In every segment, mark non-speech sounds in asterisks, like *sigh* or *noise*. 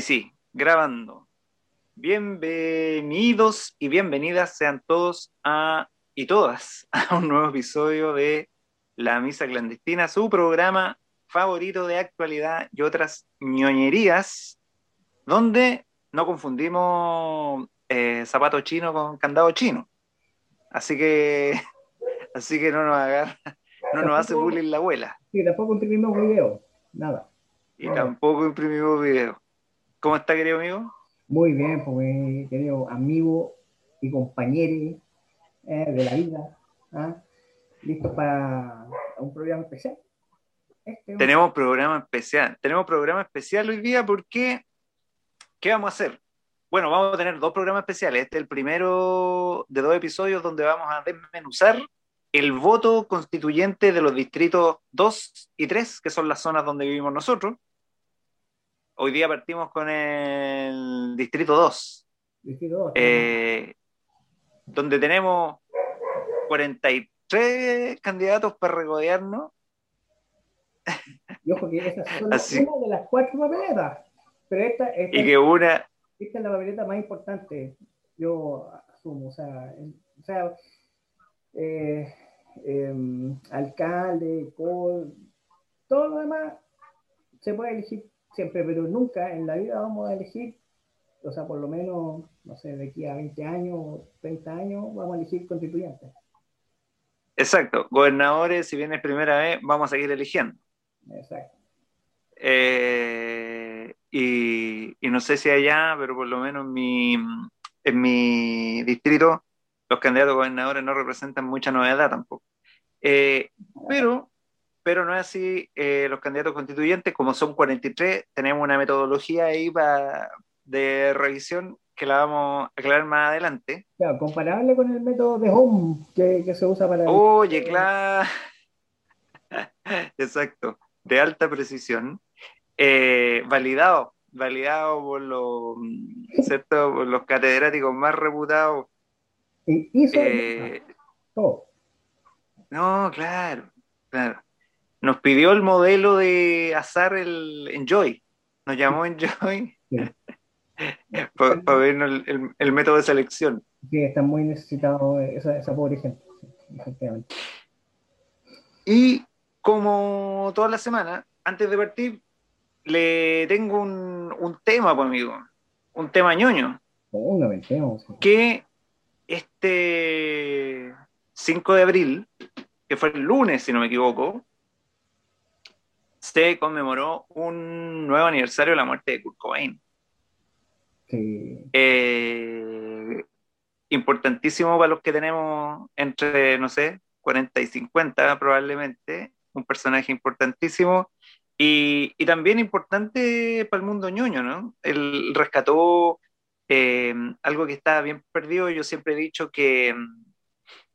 Ahí sí, grabando. Bienvenidos y bienvenidas sean todos a, y todas *laughs* a un nuevo episodio de La Misa Clandestina, su programa favorito de actualidad y otras ñoñerías, donde no confundimos eh, zapato chino con candado chino. Así que, *laughs* así que no nos agarra, no nos hace bullying la abuela. Sí, tampoco imprimimos video, nada. Y tampoco imprimimos video. ¿Cómo está, querido amigo? Muy bien, pues, querido amigo y compañero eh, de la vida. ¿ah? ¿Listos para un programa especial? Este, Tenemos programa especial. Tenemos programa especial hoy día porque, ¿qué vamos a hacer? Bueno, vamos a tener dos programas especiales. Este es el primero de dos episodios donde vamos a desmenuzar el voto constituyente de los distritos 2 y 3, que son las zonas donde vivimos nosotros. Hoy día partimos con el Distrito 2. Distrito 2. Eh, donde tenemos 43 candidatos para regodearnos. Y ojo que esas son Así. una de las cuatro papeletas. Pero esta, esta, y que una... esta es la papeleta más importante, yo asumo. O sea, o sea eh, eh, alcalde, todo lo demás se puede elegir siempre, pero nunca en la vida vamos a elegir, o sea, por lo menos, no sé, de aquí a 20 años, 30 años, vamos a elegir constituyentes. Exacto, gobernadores, si bien es primera vez, vamos a seguir eligiendo. Exacto. Eh, y, y, no sé si allá, pero por lo menos en mi, en mi distrito, los candidatos a gobernadores no representan mucha novedad tampoco. Eh, pero pero no es así eh, los candidatos constituyentes, como son 43, tenemos una metodología ahí para, de revisión que la vamos a aclarar más adelante. Claro, comparable con el método de Home que, que se usa para... Oye, claro. *laughs* Exacto, de alta precisión. Eh, validado, validado por los, ¿cierto? por los catedráticos más reputados. Y hizo eh, todo. No, claro, claro nos pidió el modelo de azar el Enjoy. Nos llamó Enjoy *laughs* para ver el, método de selección. Sí, está muy necesitado esa, esa pobre gente, efectivamente. Y como toda la semana, antes de partir, le tengo un, un tema, pues, amigo. Un tema ñoño. Que este 5 de abril, que fue el lunes, si no me equivoco, se conmemoró un nuevo aniversario de la muerte de Kurt Cobain. Eh, importantísimo para los que tenemos entre, no sé, 40 y 50 probablemente, un personaje importantísimo y, y también importante para el mundo ñoño, ¿no? Él rescató eh, algo que estaba bien perdido, yo siempre he dicho que,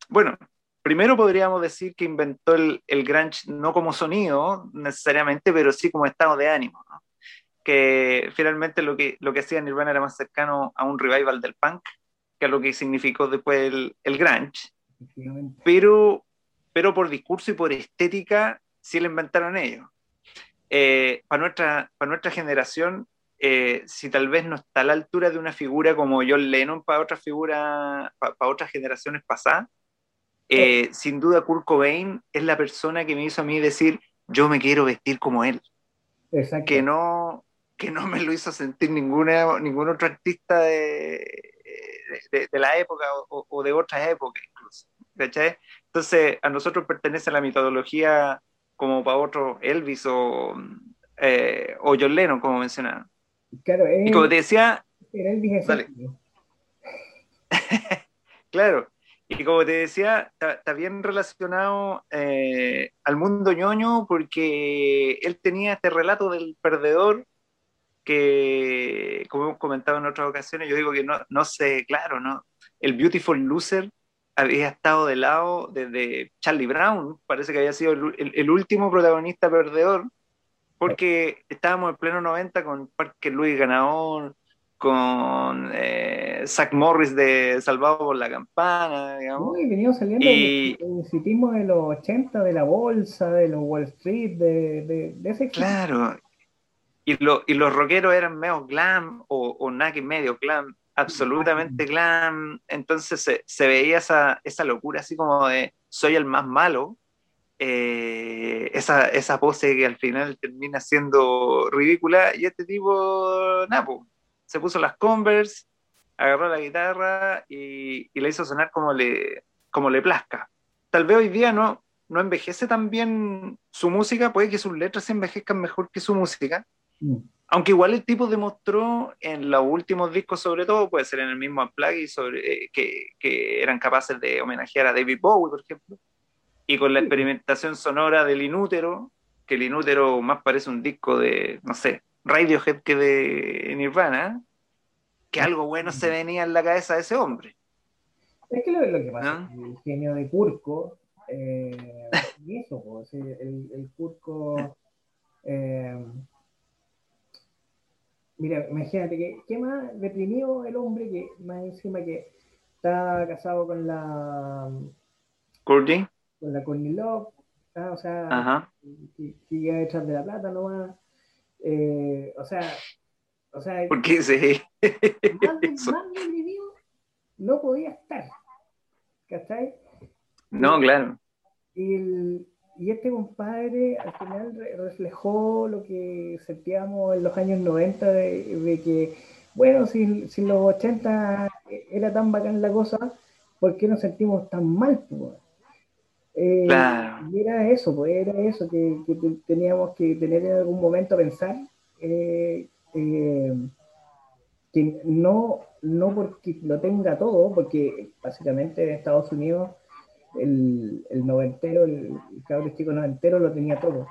bueno, primero podríamos decir que inventó el, el grunge no como sonido necesariamente, pero sí como estado de ánimo, ¿no? que finalmente lo que, lo que hacía Nirvana era más cercano a un revival del punk que a lo que significó después el, el grunge, pero, pero por discurso y por estética sí lo inventaron ellos. Eh, para, nuestra, para nuestra generación, eh, si tal vez no está a la altura de una figura como John Lennon para otras figuras, para, para otras generaciones pasadas, eh, sin duda Kurt Cobain es la persona que me hizo a mí decir, yo me quiero vestir como él. Exacto. Que no, que no me lo hizo sentir ninguna, ningún otro artista de, de, la época o, de otras épocas incluso. Entonces, a nosotros pertenece la mitología como para otro Elvis o, eh, o John Lennon, como mencionaba. Claro, y como te decía... Elvis *laughs* claro, y como te decía, está, bien relacionado eh, al mundo ñoño porque él tenía este relato del perdedor que, como hemos comentado en otras ocasiones, yo digo que no, no sé, claro, ¿no? El Beautiful Loser había estado de lado desde Charlie Brown, parece que había sido el, último protagonista perdedor, porque estábamos en pleno 90 con Parker Luis Ganador, con eh, Zach Morris de Salvado por la Campana, digamos. Uy, venimos saliendo y... del citismo de los 80, de la bolsa, de los Wall Street, de, de, ese Claro. y, lo, y los rockeros eran medio glam o, o nada que medio glam, absolutamente glam. Entonces se, se, veía esa, esa locura así como de soy el más malo. Eh, esa, esa pose que al final termina siendo ridícula y este tipo, Napo, se puso las Converse, agarró la guitarra y, y, le hizo sonar como le, como le plazca. Tal vez hoy día no, no envejece tan bien su música, puede que sus letras se envejezcan mejor que su música, mm. aunque igual el tipo demostró en los últimos discos sobre todo, puede ser en el mismo Unplugged, sobre, eh, que, que, eran capaces de homenajear a David Bowie, por ejemplo, y con la experimentación sonora del Inútero, que el Inútero más parece un disco de, no sé, Radiohead que de Nirvana, que algo bueno se venía en la cabeza de ese hombre. Es que lo, lo que pasa, ¿No? el genio de Curco, eh, *laughs* y eso, pues, el, el Curco... Eh, mira, imagínate que qué más deprimido el hombre que más encima que está casado con la Courtney con la Courtney Love ¿ah? o sea sigue detrás de la plata nomás eh, o sea o sea ¿por qué sí? más, *laughs* más deprimido no podía estar ¿cachai? no claro y el, y este compadre al final reflejó lo que sentíamos en los años 90 de, que, bueno, si, si, los 80 era tan bacán la cosa, ¿por qué nos sentimos tan mal? Eh, Y era eso, pues era eso, que, que, teníamos que tener en algún momento pensar eh, eh, que no, no porque lo tenga todo, porque básicamente en Estados Unidos el, el noventero, el, el cabro chico noventero lo tenía todo.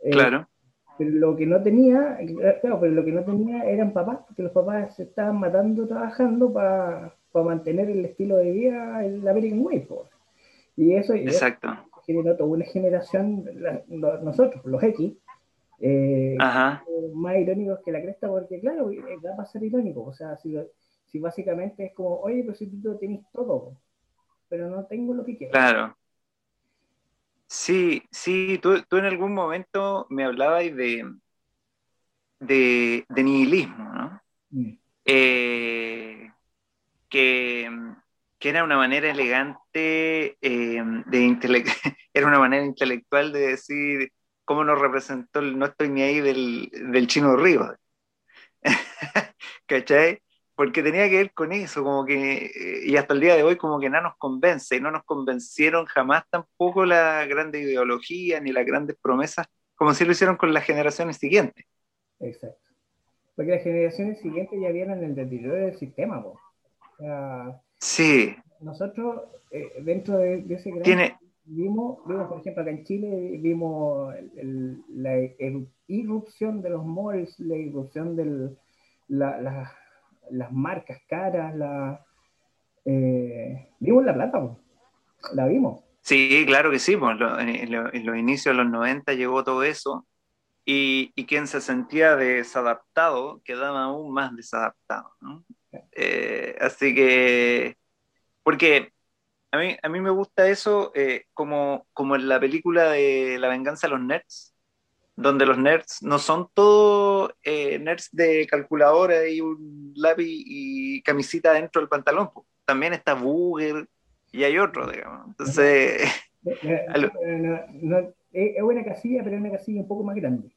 Eh, claro. Pero lo que no tenía, claro, pero lo que no tenía eran papás, porque los papás se estaban matando trabajando para mantener el estilo de vida, el American Way. Y eso, Exacto. generó toda una generación, la, nosotros, los X, eh, más irónicos que la cresta, porque claro, va a ser irónico. O sea, si, si básicamente es como, oye, pero si tú tenés todo, pero no tengo lo que quiero. Claro. Sí, sí, tú, tú en algún momento me hablabas de, de, de nihilismo, ¿no? Mm. Eh, que, que, era una manera elegante, eh, de *laughs* era una manera intelectual de decir cómo nos representó el no estoy ni ahí del, del chino Río. *laughs* ¿Cachai? porque tenía que ver con eso, como que, eh, y hasta el día de hoy como que no nos convence, y no nos convencieron jamás tampoco la grande ideología ni las grandes promesas, como si lo hicieron con las generaciones siguientes. Exacto. Porque las generaciones siguientes ya vieron el deterioro del sistema, O sea, sí. Nosotros, eh, dentro de, ese gran... Tiene... Vimos, vimos, por ejemplo, acá en Chile, vimos el, la irrupción de los malls, la irrupción de la, la las marcas caras, la, eh, vimos la plata, la vimos. Sí, claro que sí, pues, en, los inicios de los 90 llegó todo eso y, y, quien se sentía desadaptado quedaba aún más desadaptado. ¿no? Eh, así que, porque a mí, a mí me gusta eso eh, como, como en la película de La venganza de los nerds, donde los nerds no son todos eh, nerds de calculadora y un lápiz y camisita dentro del pantalón. También está Booger y hay otro, digamos. Entonces... *laughs* es una casilla, pero es una casilla un poco más grande.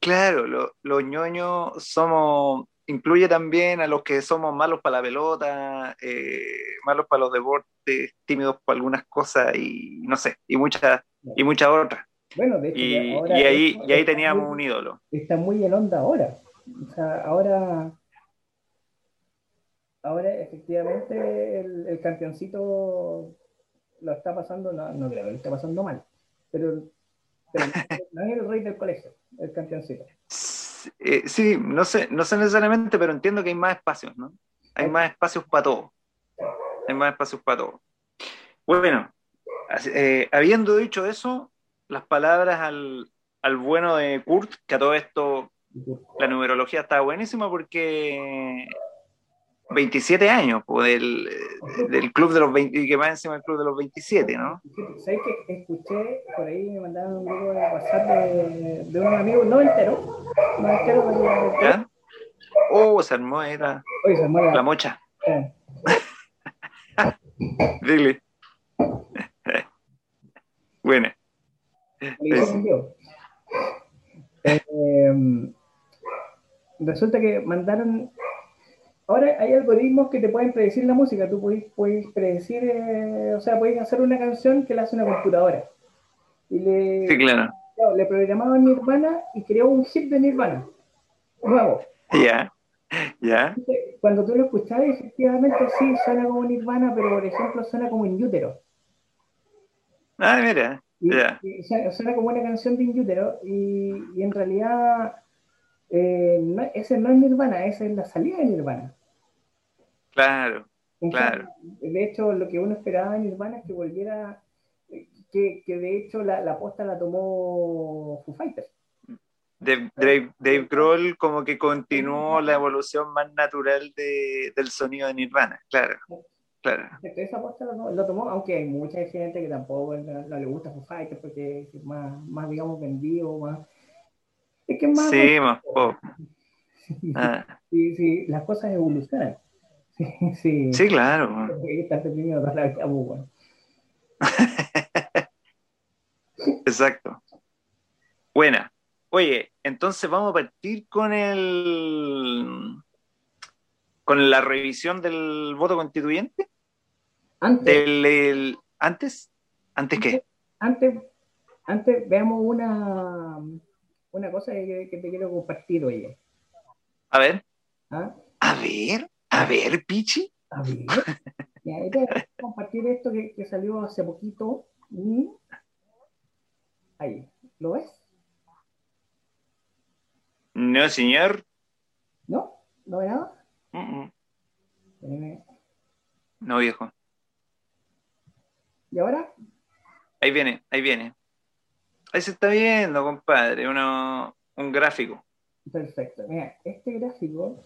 Claro, los ñoños somos, incluye también a los que somos malos para la pelota, eh, malos para los deportes, tímidos para algunas cosas y no sé, y muchas, y muchas otras. Bueno, de hecho, y, ahora y ahí, y ahí teníamos un ídolo. Está muy en onda ahora. O sea, ahora, ahora efectivamente el, el campeoncito lo está pasando, no, no creo lo está pasando mal, pero, pero no es el rey del colegio, el campeoncito. *laughs* Eh, sí, no sé, no sé necesariamente, pero entiendo que hay más espacios, ¿no? Hay más espacios para todo. Hay más espacios para todo. Bueno, eh, habiendo dicho eso, las palabras al, al, bueno de Kurt, que a todo esto la numerología está buenísima porque 27 años, pues, del, del club de los 20, que va encima del club de los 27, ¿no? ¿Sabes que escuché por ahí, me mandaron un grupo de WhatsApp de, de unos amigos, no entero, no entero, pero. ¿Ya? Oh, se armó, era Oye, se armó la, la mocha. eh, *laughs* Dile. Buena. Eh, resulta que mandaron. Ahora hay algoritmos que te pueden predecir la música. Tú puedes, puedes predecir, eh, o sea, puedes hacer una canción que la hace una computadora. Y le, Sí, claro. le programaban Nirvana y creó un hit de Nirvana. Nuevo. Ya. Ya. Cuando tú lo escuchabas, efectivamente sí suena como Nirvana, pero por ejemplo suena como In Utero. Ah, mira. Y, Ya. y suena, suena como una canción de In Utero y, y en realidad eh, no- ese no es Nirvana, esa es la salida de Nirvana. Claro. En Claro. De hecho, lo que uno esperaba de Nirvana es que volviera, que, que de hecho la, la posta la tomó Foo Fighters. Dave, Dave, Dave Grohl como que continuó la evolución más natural de- del sonido de Nirvana. Claro. Claro. Esa posta lo, tomó- lo tomó, aunque hay mucha gente que tampoco no, no le gusta Foo Fighters porque es más, más digamos, vendido, más... Es que es más... Sí, más pop. *laughs* Ah, Sí, sí, las cosas evolucionan. Sí, *laughs* sí. sí, claro. Porque estás deprimido toda la vida, bueno. Exacto. Buena. Oye, entonces vamos a partir con el con la revisión del voto constituyente. Antes, Del el- antes, antes qué? antes, antes veamos una, una cosa que, que te quiero compartir, oye. A ver, ¿Ah? a ver, a ver, Pichi. A ver. Ya, ahí te voy a compartir esto que, que salió hace poquito. Ahí, ¿lo ves? No, señor. ¿No? ¿No ve nada? No, viejo. ¿Y ahora? Ahí viene, ahí viene. Ahí se está viendo, compadre, uno, un gráfico. Perfecto. Mira, este gráfico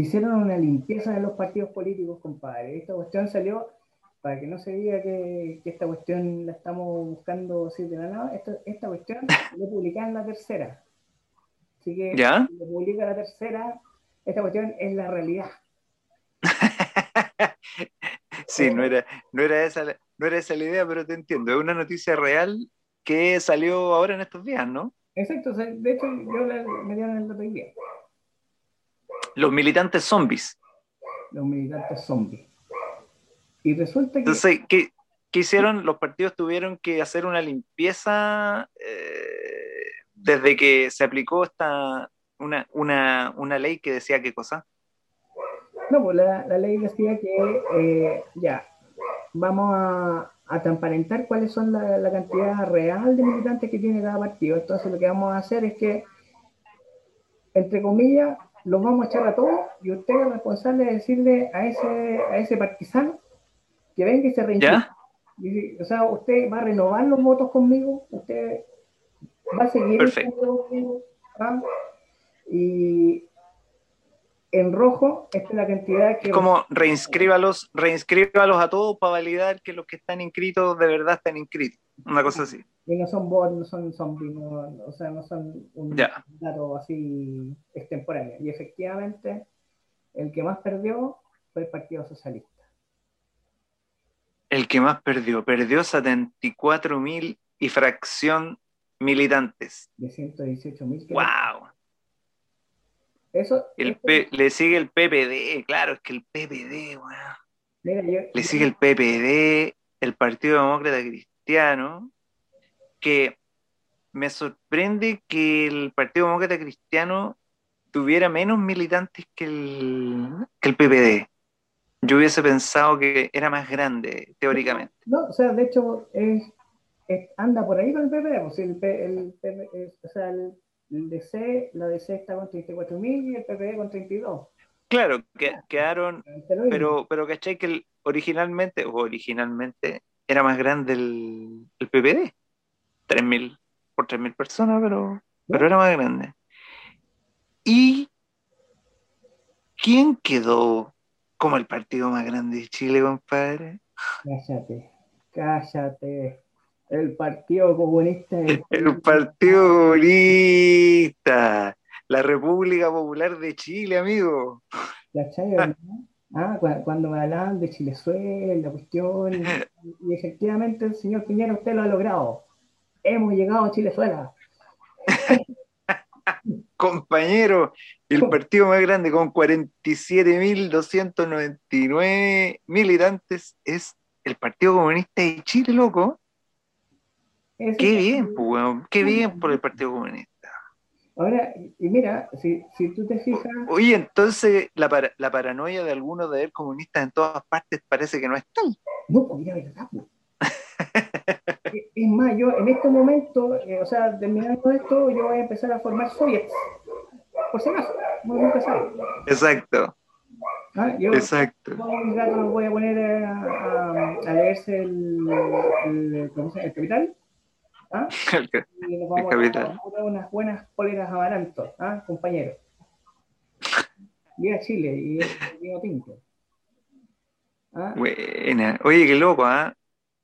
hicieron una limpieza de los partidos políticos, compadre. Esta cuestión salió, para que no se diga que, que esta cuestión la estamos buscando así de la nada, esta, esta cuestión lo publicada en la tercera. Así que ¿Ya? lo publica la tercera, esta cuestión es la realidad. *laughs* Sí, no era, no era esa, la- no era esa la idea, pero te entiendo. Es una noticia real que salió ahora en estos días, ¿no? Exacto, de hecho yo la- me dieron el dato hoy día. Los militantes zombies. Los militantes zombies. Y resulta que Entonces, ¿qué, qué hicieron? Los partidos tuvieron que hacer una limpieza eh, desde que se aplicó esta una, una, una ley que decía qué cosa. No, pues la, la ley decía que eh, ya, vamos a, a transparentar cuáles son la, la cantidad real de militantes que tiene cada partido. Entonces lo que vamos a hacer es que, entre comillas, los vamos a echar a todos y usted es responsable de decirle a ese, a ese partisano que venga y se reinscriba. O sea, usted va a renovar los votos conmigo, usted va a seguir conmigo, ¿ah? y en rojo esta es la cantidad que Es como reinscríbalos, reinscríbalos a todos para validar que los que están inscritos de verdad están inscritos. Una cosa así. y no son bots, no son zombies, no- o sea, no son un Ya. dato así extemporáneo. Y efectivamente, el que más perdió fue el Partido Socialista. El que más perdió, perdió 74 mil y fracción militantes. De 118 mil. ¡Wow! Eso, El eso- P- le sigue el PPD, claro, es que el PPD, weón. mira, yo- Le sigue el PPD, el Partido Demócrata Cristiano, que me sorprende que el Partido Demócrata Cristiano tuviera menos militantes que el, que el PPD. Yo hubiese pensado que era más grande, teóricamente. No, o sea, de hecho, es, es- anda por ahí con el PP. pues, el, el, es- o sea, el, el DC, la DC está con 34.000 y el PP con 32. Claro, que, quedaron, Pero, pero, ¿cachai? Que el- originalmente, o originalmente, era más grande el, el PPD. 3.000, por 3.000 personas, pero, pero era más grande. Y ¿quién quedó como el partido más grande de Chile, compadre? Cállate, cállate. El Partido Comunista. *laughs* El, Partido Comunista. La República Popular de Chile, amigo. ¿Cachai? *laughs* Ah, cuando me hablaban de Chilezuela, la cuestión, *laughs* y, efectivamente el señor Piñera usted lo ha logrado. Hemos llegado a Chilezuela. Compañero, el partido más grande con 47.299 militantes es el Partido Comunista de Chile, loco. Qué bien, pues, qué bien por el Partido Comunista. Ahora, y mira, si, si tú te fijas... Oye, entonces la, la paranoia de algunos de ver comunistas en todas partes parece que no es tal. No, pues mira, verdad. Pues. *laughs* es más, yo en este momento, eh, o sea, terminando esto, yo voy a empezar a formar soviets. Por si acaso, nunca sabe. Exacto. ¿Ah? Yo, Exacto. Los voy a poner a, a, a leerse el, el, el, el capital ¿ah? *laughs* y nos vamos a poner unas buenas poleras amarantos, ¿ah? compañero. *laughs* a Chile y vino tinto. ¿Ah? Buena. Oye, qué loco, ¿ah?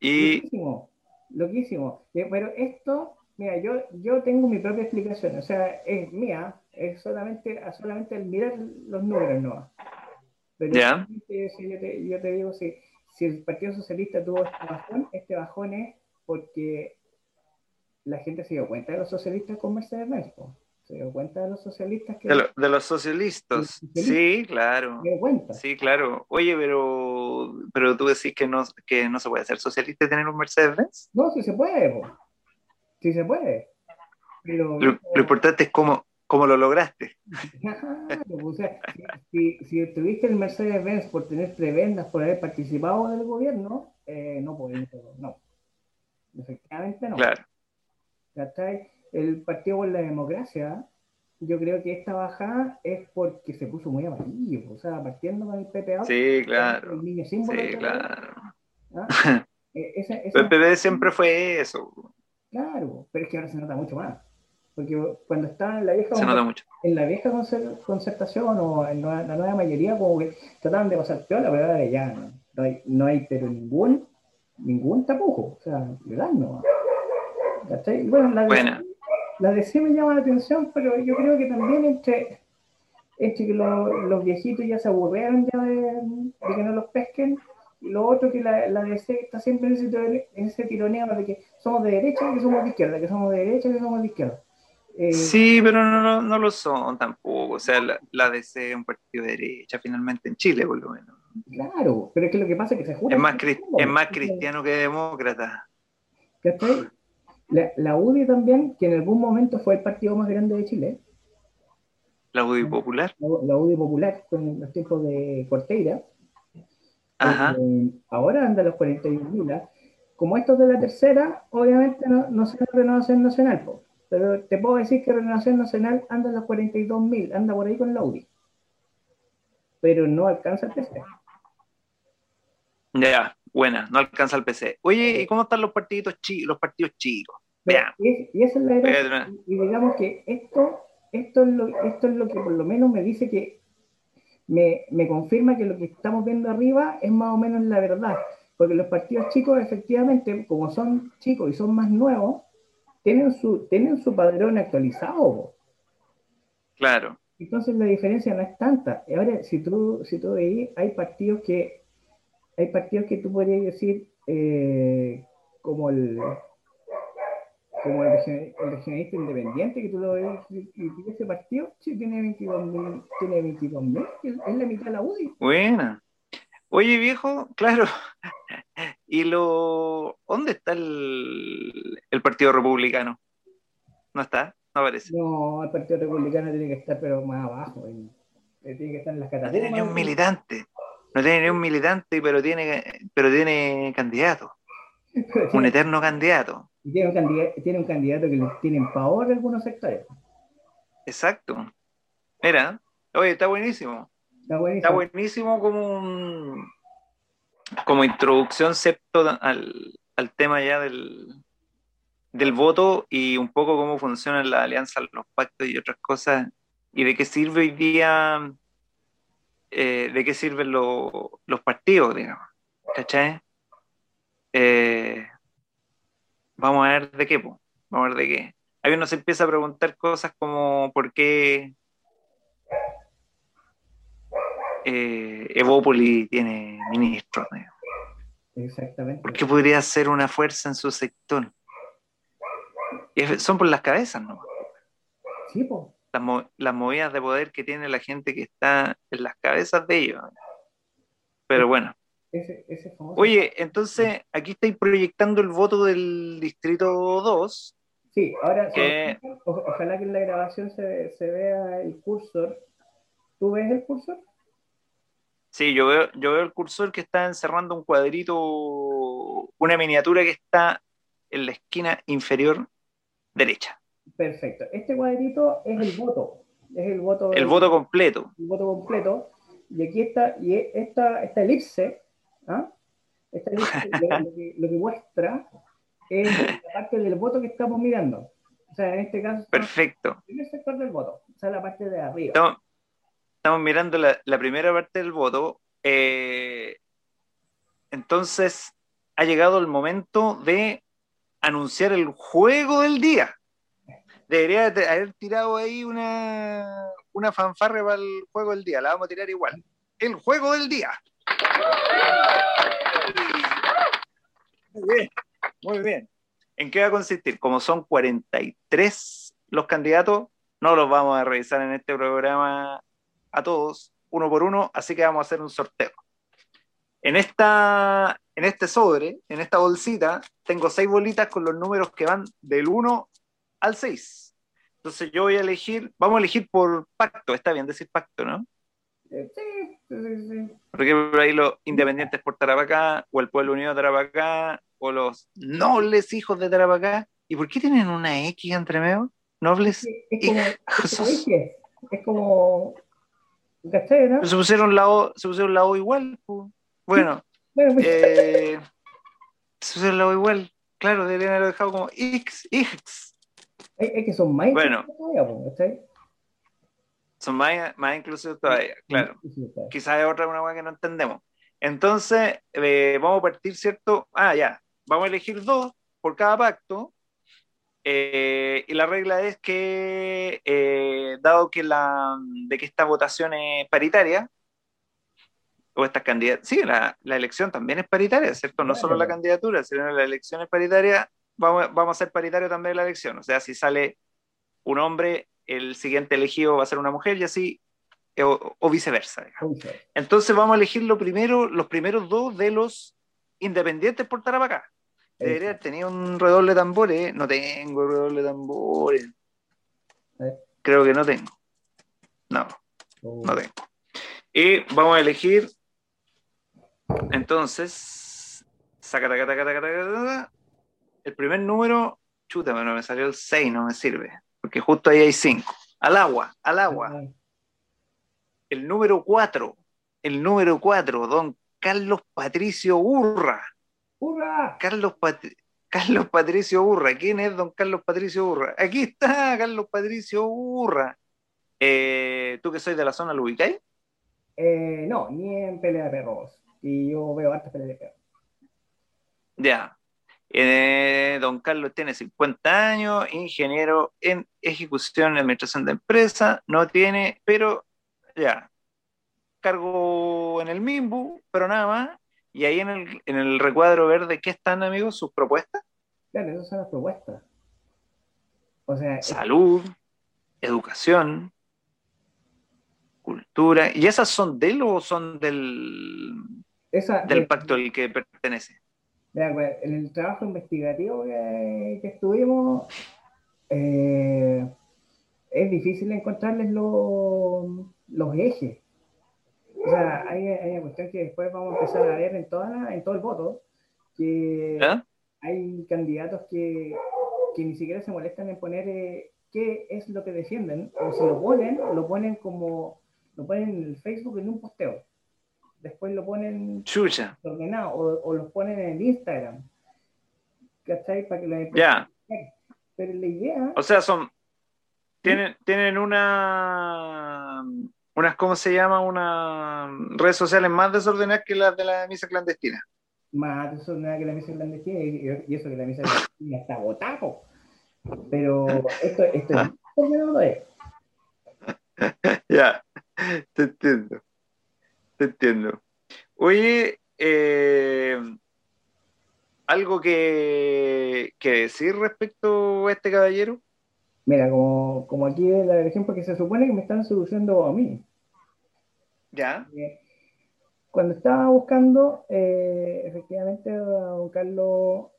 Y... Loquísimo, loquísimo. Eh, pero esto, mira, yo, yo tengo mi propia explicación, o sea, es mía, es solamente, solamente el mirar los números, ¿no? Pero ¿Ya? yo, te, yo te digo, si, si el Partido Socialista tuvo este bajón, este bajón es porque la gente se dio cuenta de los socialistas con Mercedes Benz. Se dio cuenta de los socialistas que... De, los socialistas, sí, claro. Se dio cuenta. Sí, claro. Oye, pero, pero tú decís que no, que no se puede ser socialista y tener un Mercedes Benz. No, sí se puede, sí se puede. Pero, lo, importante es cómo, cómo lo lograste. *laughs* o sea, si, si, tuviste el Mercedes Benz por tener prebendas, por haber participado del gobierno, eh, no podemos, no. Efectivamente no. Claro. El Partido por la Democracia, yo creo que esta bajada es porque se puso muy amarillo, o sea, partiendo con el PPA. Sí, claro. El sí, claro. ¿Ah? *laughs* E, el PPD siempre fue eso. Claro, pero es que ahora se nota mucho más. Porque cuando estaba en la vieja, se nota mucho. En la vieja concertación o en la, nueva mayoría, como que trataban de pasar peor, pero ahora ya no, hay, no hay pero ningún, ningún tapujo. O sea, le dan no. Bueno, la, de, la DC me llama la atención, pero yo creo que también entre, entre que los viejitos ya se aburrieron ya de, que no los pesquen, y lo otro que la, la DC está siempre en ese, en ese tironeo de que somos de derecha y que somos de izquierda, que somos de derecha y que somos de izquierda. Eh, sí, pero no, no, no, lo son tampoco. O sea, la, la, DC es un partido de derecha finalmente en Chile, por lo menos. Claro, pero es que lo que pasa es que se jura. Es más, es más cristiano que demócrata. ¿Cachai? La, UDI también, que en algún momento fue el partido más grande de Chile. La UDI Popular. La, UDI Popular, con los tiempos de Corteira. Eh, ahora anda a los 41 mil. ¿ah? Como estos de la tercera, obviamente no, no son Renovación Nacional, pero te puedo decir que Renovación Nacional anda a los 42 mil, anda por ahí con la UDI. Pero no alcanza el PC. Ya, buena, no alcanza el PC. Oye, ¿y cómo están los partidos chicos, los partidos chicos? Y, esa es la Y digamos que esto, esto, es lo, esto es lo que por lo menos me dice que me, me confirma que lo que estamos viendo arriba es más o menos la verdad. Porque los partidos chicos, efectivamente, como son chicos y son más nuevos, tienen su, tienen su padrón actualizado. Claro. Entonces la diferencia no es tanta. Ahora, si tú, si tú veis, hay partidos que hay partidos que tú podrías decir eh, como el como el, regionalista independiente que tú lo ves y, ese partido sí, tiene 22 tiene 22 es la mitad de la UDI buena. Oye viejo claro. *laughs* Y lo dónde está el, el partido republicano no está no aparece no el partido republicano tiene que estar pero más abajo tiene que estar en las catacumbas no tiene ni un militante no tiene ni un militante pero tiene pero tiene candidato *laughs* un eterno candidato y tiene un, candidato, tiene un candidato que le tienen pavor algunos sectores. Exacto. Mira, oye, está buenísimo. Está buenísimo. Está buenísimo como como introducción septo al, al tema ya del, del voto y un poco cómo funcionan las alianzas, los pactos y otras cosas, y de qué sirve hoy día eh, de qué sirven los partidos, digamos. ¿Cachai? Eh, vamos a ver de qué, vamos a ver de qué. Ahí uno se empieza a preguntar cosas como por qué eh, Evópoli tiene ministros. Exactamente. ¿Por qué podría ser una fuerza en su sector? son por las cabezas, ¿no? Sí, pues. Las, movidas de poder que tiene la gente que está en las cabezas de ellos. Pero bueno. Oye, entonces aquí estáis proyectando el voto del distrito 2. Sí, ahora ojalá que en la grabación se, se vea el cursor. ¿Tú ves el cursor? Sí, yo veo, yo veo el cursor que está encerrando un cuadrito, una miniatura que está en la esquina inferior derecha. Perfecto. Este cuadrito es el voto. Es el voto. El voto completo. El voto completo. Y aquí está, y esta, esta elipse, ¿ah? esta elipse *laughs* lo, que, muestra es la parte del voto que estamos mirando. O sea, en este caso. Perfecto. El primer sector del voto. O sea, la parte de arriba estamos mirando la, primera parte del voto. Eh, entonces, ha llegado el momento de anunciar el juego del día. Debería haber tirado ahí una, una fanfarra para el juego del día. La vamos a tirar igual. El juego del día. Muy bien, muy bien. ¿En qué va a consistir? Como son 43 los candidatos, no los vamos a revisar en este programa a todos, uno por uno, así que vamos a hacer un sorteo. En, esta, en este sobre, en esta bolsita, tengo seis bolitas con los números que van del 1 al 6. Entonces yo voy a elegir, vamos a elegir por pacto, está bien decir pacto, ¿no? Sí, sí, sí. Porque por ahí los independientes por Tarapacá, o el pueblo unido de Tarapacá, o los nobles hijos de Tarapacá. ¿Y por qué tienen una X entre medio? Nobles. es, es como se pusieron la O, se pusieron la O igual. *laughs* Bueno, pues. eh, se pusieron la O igual. Claro, deberían haberlo dejado como X, X. Es, que son más bueno, Son más, más inclusivos todavía, claro. Quizás es otra una cosa que no entendemos. Entonces, eh, vamos a partir, ¿cierto? Ah, ya. Vamos a elegir dos por cada pacto eh, y la regla es que, eh, dado que, la, de que esta votación es paritaria, o estas candidatas, sí, la, la, elección también es paritaria, ¿cierto? No solo la candidatura, sino la elección es paritaria, vamos, vamos a ser paritario también la elección. O sea, si sale un hombre, el siguiente elegido va a ser una mujer y así, eh, o, viceversa. Entonces vamos a elegir lo primero, los primeros dos de los independientes por Tarapacá. Debería haber tenido un redoble de tambores. No tengo redoble de tambores. ¿Eh? Creo que no tengo. No, no oh. tengo. Y vamos a elegir. Entonces, saca, taca, taca, taca, El primer número, chuta, pero me salió el 6, no me sirve. Porque justo ahí hay 5. Al agua, al agua. El número 4, el número 4, don Carlos Patricio Urra. Carlos, Carlos Patricio Urra. ¿Quién es don Carlos Patricio Urra? Aquí está Carlos Patricio Urra. Eh, ¿Tú que soy de la zona, lo ubicáis? Eh, no, ni en pelea de perros. Y yo veo hartas peleas de perros. Ya. Eh, don Carlos tiene 50 años, ingeniero en ejecución y administración de empresa, no tiene, pero ya, cargo en el MIMBU, pero nada más, y ahí en el, en el recuadro verde, ¿qué están, amigos? ¿Sus propuestas? Claro, esas son las propuestas. O sea, Salud, educación, cultura. ¿Y esas son de él o son del, del pacto al que pertenece? Pues, en el trabajo investigativo que, estuvimos, eh, es difícil encontrarles los ejes. O sea, hay, hay, una cuestión que después vamos a empezar a ver en, toda en todo el voto, que hay candidatos que, que, ni siquiera se molestan en poner eh, qué es lo que defienden, o si lo ponen, lo ponen como, lo ponen en el Facebook en un posteo. Después lo ponen Chucha. ordenado, o, o lo ponen en Instagram. ¿Cachai? Para que lo Ya. Pero la idea... O sea, son... Tienen, tienen una unas, ¿cómo se llama? Unas redes sociales más desordenadas que las de la misa clandestina. Más desordenadas que la misa clandestina, y, eso que la misa clandestina está botado. Pero esto, esto es no es. *laughs* ya, te entiendo. Te entiendo. Oye, eh, ¿algo que, que, decir respecto a este caballero? Mira, como, como aquí el ejemplo que se supone que me están solucionando a mí. Ya. Eh, cuando estaba buscando, eh, efectivamente, a don Carlos,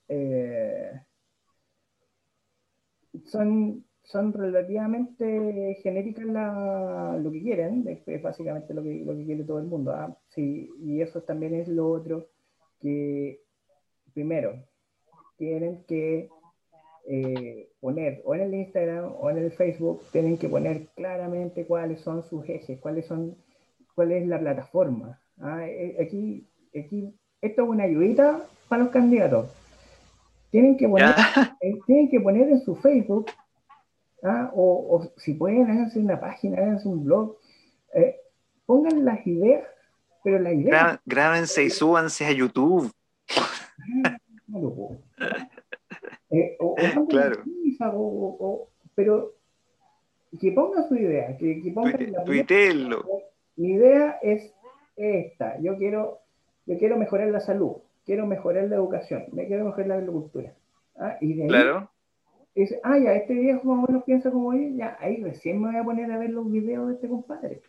son son relativamente genéricas lo que quieren, es básicamente lo que, lo que quiere todo el mundo. ¿ah? Sí, y eso también es lo otro que, primero, tienen que eh, poner, o en el Instagram o en el Facebook, tienen que poner claramente cuáles son sus ejes, cuáles son, cuál es la plataforma. ¿ah? Eh, aquí, aquí, esto es una ayudita para los candidatos. Tienen que poner, *laughs* eh, tienen que poner en su Facebook ¿ah? o, si pueden, háganse una página, háganse un blog, eh, pongan las ideas, pero las ideas... grábense y súbanse a YouTube. Eh, o, *laughs* claro. pero que pongan su idea, que, que pongan la Mi idea es esta, yo quiero, yo quiero mejorar la salud, quiero mejorar la educación, me quiero mejorar la agricultura. ¿ah? Y de claro dice, ah, ya, este viejo más o menos piensa como él, ya, ahí recién me voy a poner a ver los videos de este compadre.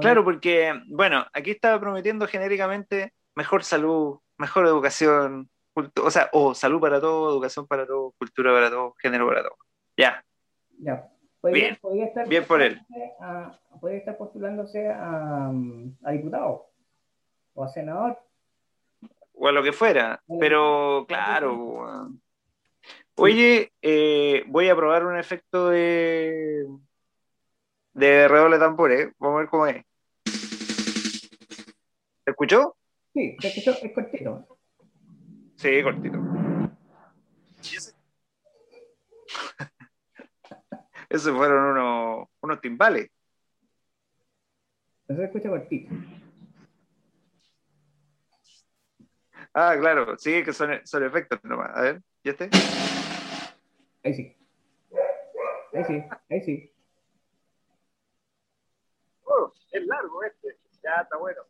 claro, porque, bueno, aquí estaba prometiendo genéricamente mejor salud, mejor educación, o sea, o salud para todo, educación para todo, cultura para todo, género para todo. Ya. Ya. bien, estar bien por él. podría estar postulándose a, a, diputado o a senador. O a lo que fuera, pero claro, Oye, eh, voy a probar un efecto de, de redoble de tambores. Vamos a ver cómo es. ¿Se escuchó? Sí, se escuchó, es cortito. Sí, cortito. *laughs* Esos fueron unos, unos timbales. Eso se escucha cortito. Ah, claro, sí, que son, son efectos nomás. A ver, ¿ya está? Ahí sí. Ahí sí, ahí sí. Oh, es largo este. Ya está bueno.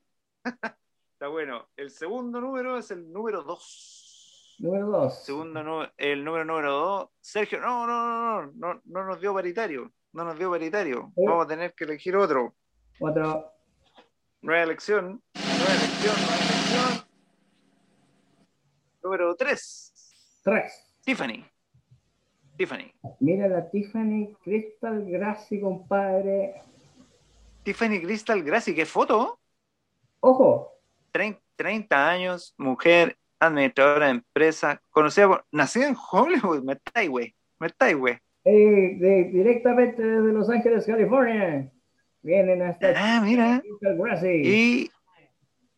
*laughs* está bueno. El segundo número es el número 2. Número 2. Segundo, el número número 2. Sergio, no, no, no, no, no, nos dio paritario. No nos dio paritario. Vamos a tener que elegir otro. Otro. Nueva elección. Nueva elección, nueva elección. Número 3. 3. Tiffany. Tiffany. Mira la Tiffany Crystal Grassy, compadre. Tiffany Crystal Grassy, ¿qué foto? Ojo. 30, años, mujer, administradora de empresa, conocida por. Nacida en Hollywood, me está güey. Me está güey. Eh, directamente desde Los Ángeles, California. Vienen hasta. Ah, mira. Y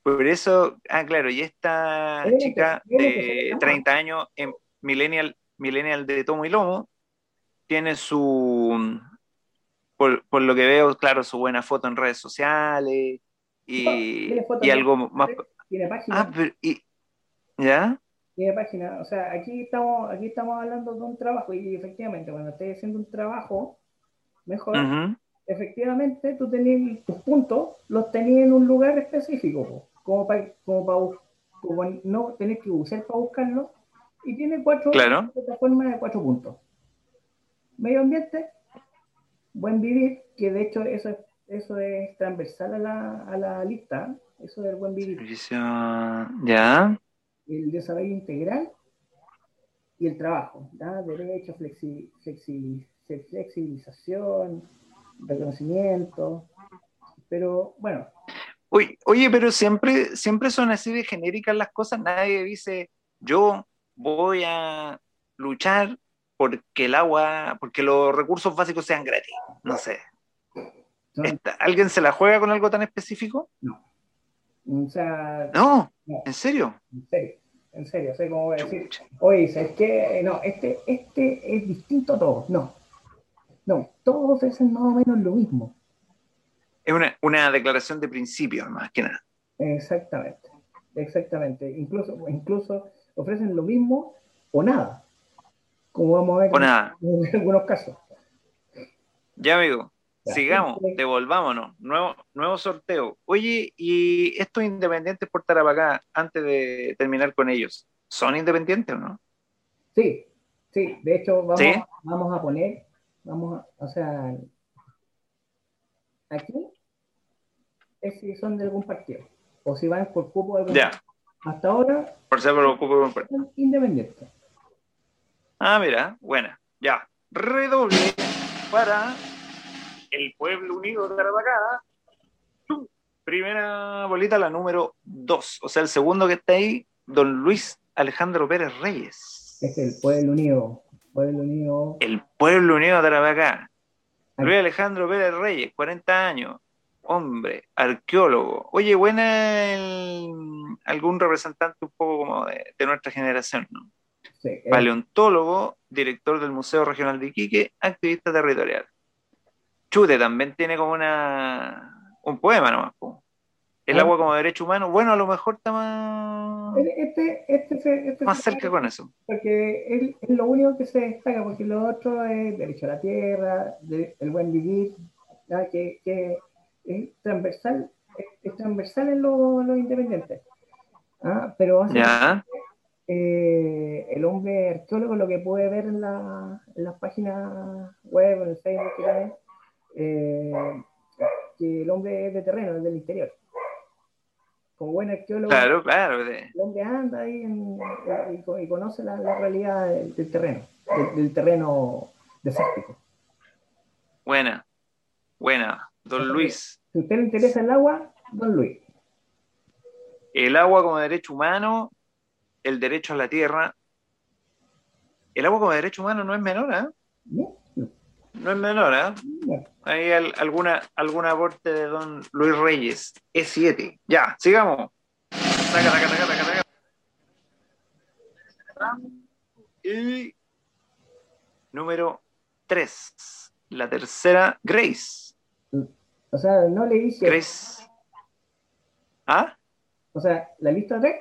por eso, ah, claro, y esta chica de 30 años en Millennial millennial de tomo y lomo, tiene su, por, lo que veo, claro, su buena foto en redes sociales y, y algo más... Tiene página. Ah, y, ¿Ya? Tiene página. O sea, aquí estamos, aquí estamos hablando de un trabajo y efectivamente cuando estés haciendo un trabajo mejor, efectivamente tú tenés tus puntos, los tenías en un lugar específico, como para como para como no tenés que usar para buscarlo, y tiene cuatro plataformas de cuatro puntos. Medio ambiente, buen vivir, que de hecho eso es, eso es transversal a la, a la lista, eso del buen vivir. Ya. El desarrollo integral y el trabajo, ¿ya? derecho, flexi, flexibilización, reconocimiento, pero bueno. Oye, oye, pero siempre, siempre son así de genéricas las cosas, nadie dice yo voy a luchar porque el agua, porque los recursos básicos sean gratis. No sé. ¿Alguien se la juega con algo tan específico? No. O sea, no, ¿en serio? En serio, en serio, sé cómo voy a decir. Oye, es que no, este, este es distinto a todos. No, no, todos ofrecen más o menos lo mismo. Es una, una declaración de principios, más que nada. Exactamente, exactamente. Incluso, incluso ofrecen lo mismo o nada, como vamos a ver O nada. *laughs* en algunos casos. Ya, amigo. Sigamos, devolvámonos. Nuevo, nuevo sorteo. Oye, ¿y estos independientes por Tarapacá, antes de terminar con ellos, son independientes o no? Sí, sí, de hecho vamos, ¿Sí? vamos a poner, vamos a, o sea, aquí es si son de algún partido o si van por cupo de algún Ya, Hasta ahora por ser por son independientes. Ah, mira, buena. Ya. Redoble para el Pueblo Unido de Tarapacá. ¡Tum! Primera bolita, la número 2. O sea, el segundo que está ahí, don Luis Alejandro Pérez Reyes. Es el Pueblo Unido, Pueblo Unido. El Pueblo Unido de Tarapacá. Luis Alejandro Pérez Reyes, 40 años. Hombre, arqueólogo. Oye, buena el- algún representante un poco como de, de nuestra generación, ¿no? sí, es- Paleontólogo, director del Museo Regional de Iquique, activista territorial. Chute también tiene como una un poema nomás. po. El Ah. agua como derecho humano. Bueno, a lo mejor está más, Este, este, este más cerca con eso. Porque es, es lo único que se destaca, porque lo otro es derecho a la tierra, de- el buen vivir, que, que es transversal, es, es transversal en los los independientes. ¿ah? Pero hace- Ya, eh, el hombre arqueólogo lo que puede ver en, la, en las páginas web, en el Facebook, eh, que el hombre es de terreno, es del interior. Como buen arqueólogo, claro, claro. de- el hombre anda ahí en- y, co- y conoce la, la realidad del, del terreno, del, del terreno desértico. buena, buena. Don Luis, Si usted le interesa el agua, don Luis. el agua como derecho humano, el derecho a la tierra. El agua como derecho humano no es menor, ¿eh? ¿no? No es menor, ¿eh? No. Hay al- alguna, algún aporte de don Luis Reyes. E7. Ya, sigamos. Taca, taca, taca. Y número 3. La tercera, Grace. O sea, no le hice. Grace. ¿Ah? O sea, la lista 3,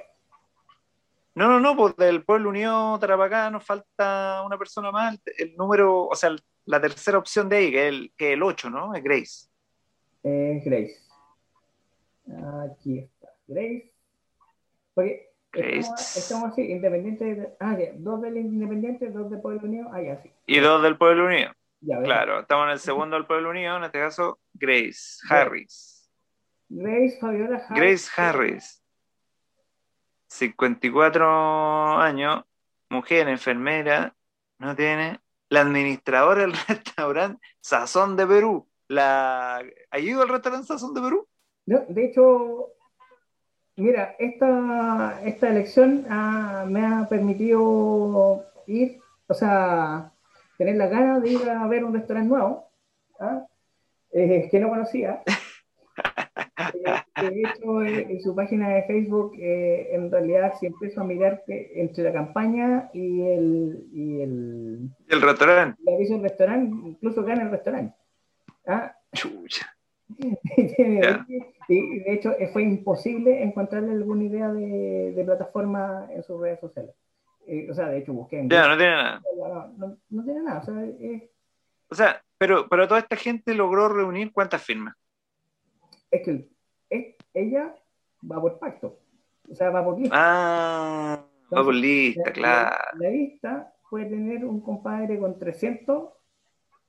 No, no, no, pues del Pueblo Unido Tarapacá nos falta una persona más. El, número, o sea, la tercera opción de ahí, que es el, que el 8, ¿no? Es Grace. es Grace. Aquí está. Grace. Porque Grace. Estamos, estamos así, independientes. de- ah, ya, dos del Independiente, dos del Pueblo Unido. Ah, ya, sí. Y dos del Pueblo Unido. Claro, estamos en el segundo del Pueblo Unido, en este caso, Grace Harris. Grace Fabiola Harris. Grace Harris, 54 años, mujer, enfermera, no tiene, la administradora del *laughs* restaurante Sazón de Perú. La... ¿Ha ido al restaurante Sazón de Perú? No, de hecho, mira, esta, esta elección ah, me ha permitido ir, o sea, tener la ganas de ir a ver un restaurante nuevo, ¿ah? Eh, que no conocía. *laughs* De hecho, eh, en su página de Facebook, eh, en realidad, si empiezo a mirar que entre la campaña y el, y el, El restaurante. la que hizo el restaurante, incluso gana el restaurante. ¿ah? Chucha. *laughs* y de hecho eh, fue imposible encontrarle alguna idea de, de plataforma en sus redes sociales. Eh, o sea, de hecho busqué en Ya, no tiene nada. No, no, no tiene nada. O sea, es, O sea, pero, pero toda esta gente logró reunir cuántas firmas. es que es- ella va por pacto. O sea, va por lista. Ah, va por lista, La- claro. La, la lista puede tener un compadre con 300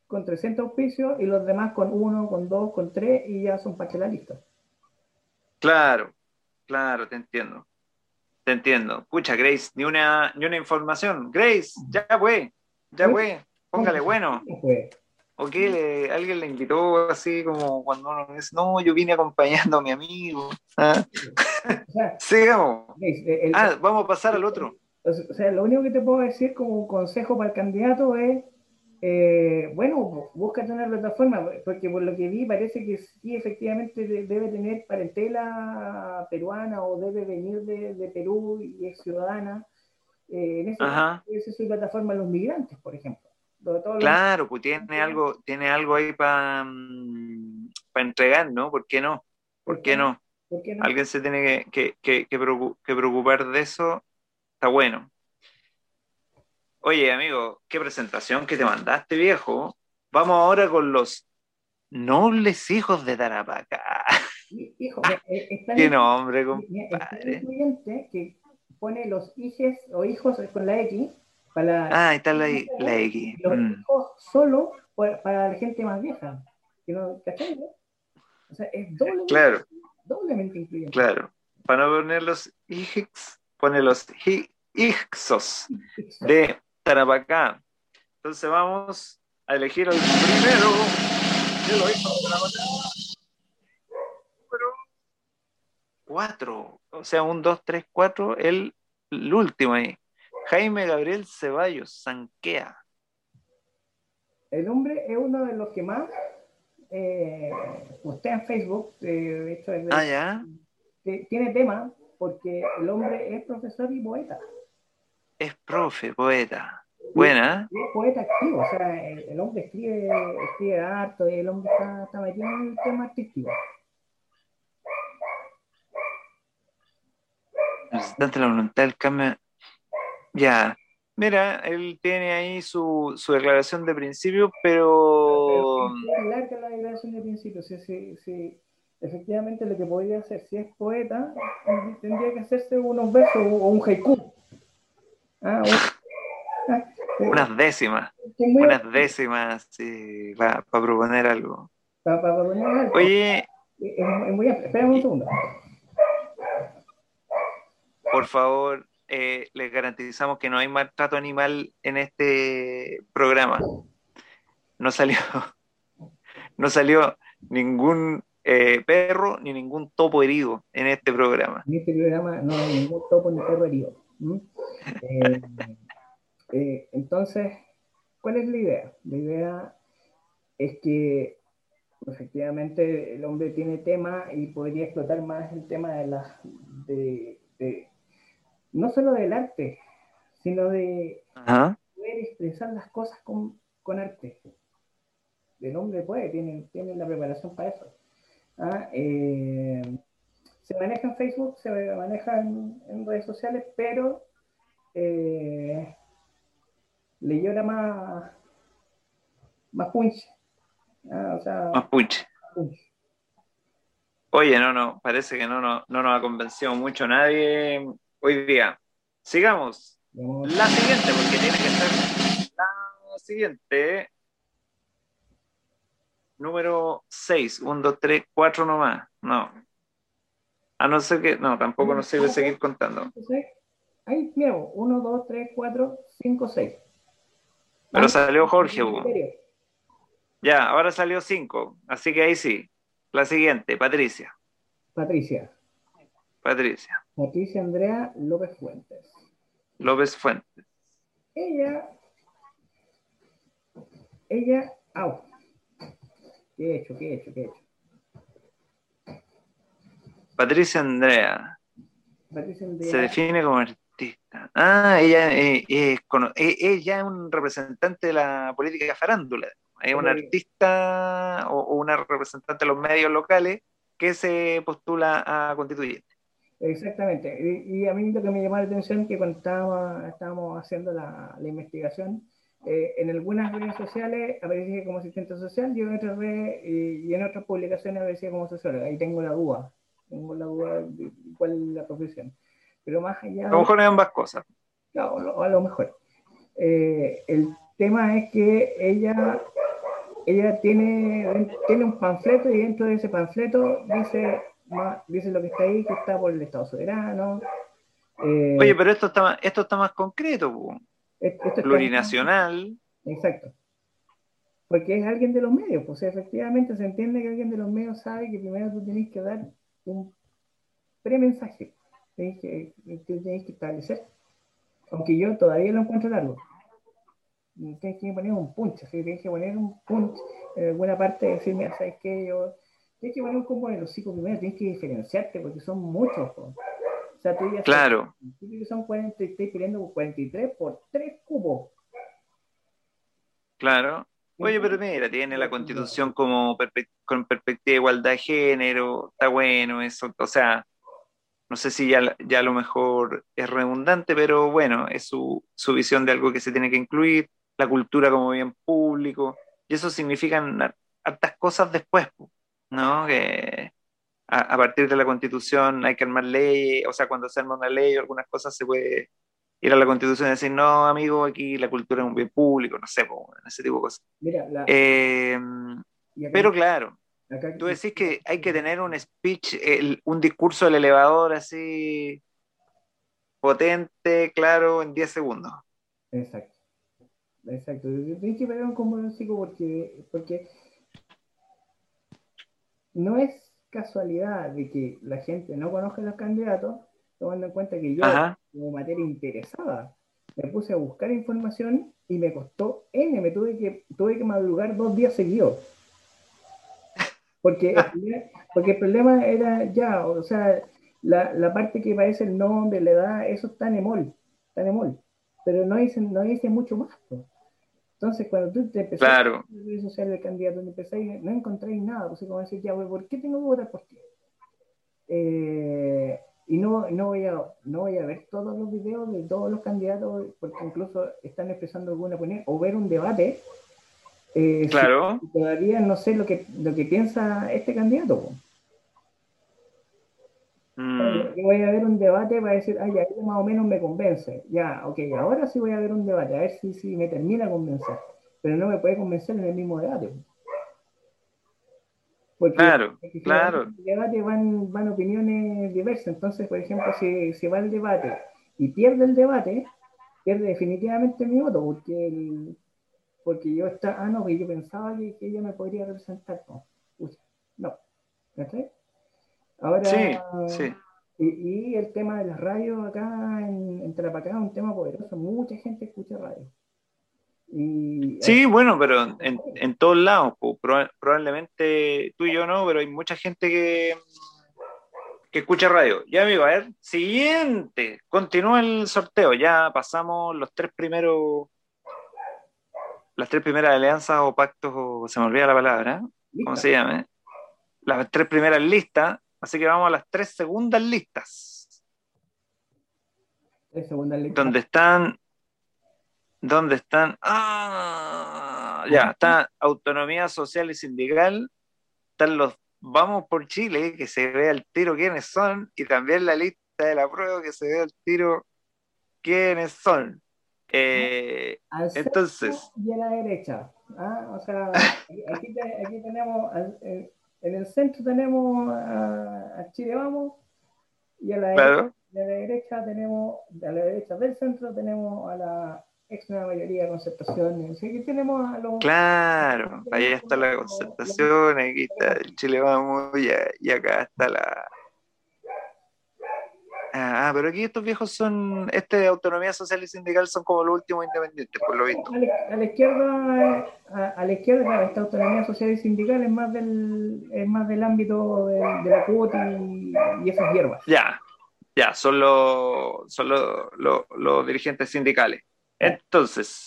con 300 auspicios y los demás con uno, con dos, con tres y ya son parte de la lista. Claro, claro, te entiendo. Te entiendo. Pucha, Grace, ni una, ni una información. Grace, ya fue, ya fue. Póngale bueno. ¿O qué? Le- alguien le invitó así como cuando uno dice, no, yo vine acompañando a mi amigo. ¿Ah? o sea, *laughs* Sigamos. el- el- Ah, vamos a pasar al otro. O sea, lo único que te puedo decir como consejo para el candidato es, eh, bueno, búscate una plataforma, porque por lo que vi parece que sí, efectivamente de- debe tener parentela peruana o debe venir de, de Perú y es ciudadana. Eh, en esa es su plataforma Los Migrantes, por ejemplo. Todos los- Claro, pues tiene algo, tiene algo ahí para para entregar, ¿no? ¿Por qué no? ¿Por qué no? Alguien se tiene que, que, preocupar de eso. Está bueno. Oye, amigo, qué presentación que te mandaste, viejo. Vamos ahora con los nobles hijos de Tarapacá. Hijo, qué nombre, compadre. que pone los hijes o hijos con la X. Para ah, ahí está la, la X. Los mm. hijos solo para la gente más vieja. no, O sea, es doble. Claro doblemente incluyente. Claro. Para no poner los hijos, pone los hijos de Tarapacá. Entonces vamos a elegir el primero de Tarapacá. Número 4. O sea, un, dos, tres, cuatro, el, el último ahí. Jaime Gabriel Ceballos, Sanquea. El hombre es uno de los que más eh, usted en Facebook, de hecho, ah, tiene tema porque el hombre es profesor y poeta. Es profe, poeta. Buena. es poeta activo, o sea, el, hombre escribe, escribe harto y el hombre está, está metido en el tema artístico. Representante la voluntad del cambio. Ya, Mira, él tiene ahí su, su declaración de principio, pero... larga la declaración de principio, sí, sí, sí. Efectivamente lo que podría hacer, si es poeta, tendría que hacerse unos versos o un haiku. Ah, unas décimas, unas décimas, sí, para proponer algo. Para proponer algo. Oye... Es, muy, espérame un segundo. Por favor, eh, les garantizamos que no hay maltrato animal en este programa. No salió, *laughs* no salió ningún eh, perro ni ningún topo herido en este programa. En este programa no hay ningún topo ni perro herido. Eh, entonces, ¿cuál es la idea? La idea es que efectivamente el hombre tiene tema y podría explotar más el tema de las de, no solo del arte, sino de poder expresar las cosas con, arte. El hombre puede, tiene, tiene la preparación para eso. ¿Ah? Eh, se maneja en Facebook, se maneja en, redes sociales, pero eh, le llora más, más punch. ¿ah? más punch. Oye, no, no, parece que no, no, no nos ha convencido mucho nadie hoy día. Sigamos. La siguiente, porque tiene que ser la siguiente. Número 6. 1, 2, 3, 4 nomás. No. A no ser que. No, tampoco nos sirve seguir contando. Ahí, mira, 1, 2, 3, 4, 5, 6. Pero salió Jorge. Ya, ahora salió 5. Así que ahí sí. La siguiente, Patricia. Patricia. Patricia. Patricia Andrea López Fuentes. López Fuentes. Ella, ella, au. ¿Qué he hecho? ¿Qué he hecho? ¿Qué he hecho? Patricia Andrea. Patricia Andrea. Se define como artista. Ah, ella, eh, eh, ella es un representante de la política farándula. Es una artista o, o una representante de los medios locales que se postula a constituyente. Exactamente. Y, a mí lo que me llamó la atención es que cuando estábamos, haciendo la, investigación, eh, en algunas redes sociales aparecía como asistente social y en otras redes y, en otras publicaciones aparecía como socióloga. Ahí tengo la duda. Tengo la duda de cuál es la profesión. Pero más allá. A lo mejor es ambas cosas. Claro, a lo mejor. Eh, el tema es que ella ella tiene, tiene un panfleto y dentro de ese panfleto dice dice lo que está ahí, que está por el Estado soberano. Eh, Oye, pero esto está más, esto está más concreto, plurinacional. exacto. Porque es alguien de los medios, pues efectivamente se entiende que alguien de los medios sabe que primero tú tienes que dar un premensaje, tienes que, tienes que establecer. Aunque yo todavía lo encuentro largo. Tienes que poner un punch, tienes que poner un punch en alguna parte, decirme, ¿sabes qué? Yo tienes que poner un combo en los cinco primeros, tienes que diferenciarte porque son muchos. O sea, tú ya claro. son 43 peleando por 43 por 3 cubos. Claro. Oye, pero mira, tiene la constitución como con perspectiva de igualdad de género, está bueno eso, o sea, no sé si ya, ya a lo mejor es redundante, pero bueno, es su, su visión de algo que se tiene que incluir, la cultura como bien público, y eso significan hartas cosas después, ¿no? Que a, partir de la constitución hay que armar leyes, o sea, cuando se arma una ley o algunas cosas se puede ir a la constitución y decir, no, amigo, aquí la cultura es un bien público, no sé, ese tipo de cosas. Eh, pero claro, tú decís que hay que tener un speech, un discurso del elevador así potente, claro, en 10 segundos. Exacto. Exacto. Hay que ver un porque, porque no es casualidad de que la gente no conozca a los candidatos, tomando en cuenta que yo, como materia interesada, me puse a buscar información y me costó N, me tuve que, tuve que madrugar dos días seguidos. Porque, porque el problema era ya, o sea, la, la, parte que parece el nombre, la edad, eso está en emol, está en emol. Pero no dice, no dice mucho más. Entonces, cuando tú te empezás claro. a redes sociales del candidato, no encontráis nada, pues como decir, ya, ¿por qué tengo que votar por ti? Eh, y no, no, voy a, no voy a ver todos los videos de todos los candidatos, porque incluso están expresando alguna opinión, o ver un debate. Eh, claro. todavía no sé lo que, lo que piensa este candidato. Mm. voy a ver un debate para decir, ay, ya, más o menos me convence. Ya, ok, ahora sí voy a ver un debate, a ver si, si me termina convencer. Pero no me puede convencer en el mismo debate. Porque, claro, claro. En el debate van, van opiniones diversas. Entonces, por ejemplo, si, si va el debate y pierde el debate, pierde definitivamente mi voto, porque, porque yo está, ah, no, que yo pensaba que, ella me podría representar. No, no. Ahora, sí, sí. Y, el tema de las radios acá en, en Tarapacá es un tema poderoso. Mucha gente escucha radio. Y, sí, bueno, pero en, en todos lados, probablemente tú y yo no, pero hay mucha gente que, que escucha radio. Ya, amigo, a ver, siguiente, continúa el sorteo, ya pasamos los tres primeros, las tres primeras alianzas o pactos, o se me olvida la palabra, ¿cómo se llama? Las tres primeras listas, Así que vamos a las tres segundas listas. Tres segundas listas. ¿Dónde están? ¿Dónde están? Ah, ya, está Autonomía Social y Sindical. Están los Vamos por Chile, que se ve al tiro quiénes son, y también la lista de la prueba, que se ve al tiro quiénes son. Eh, entonces. Y a la derecha. ¿ah? O sea, *laughs* aquí, tenemos eh, en el centro tenemos a, Chile Vamos y a la, derecha tenemos, a la derecha del centro tenemos a la ex mayoría de concertación. Así que tenemos a los... Claro, ahí está la concertación, aquí está el Chile Vamos y acá está la, Ah, pero aquí estos viejos son, este autonomía social y sindical son como los últimos independientes, por lo visto. A la, izquierda, a, la izquierda, esta autonomía social y sindical es más del, es más del ámbito de, la cuota y, esas hierbas. Ya, ya, son los, son los, dirigentes sindicales. Entonces,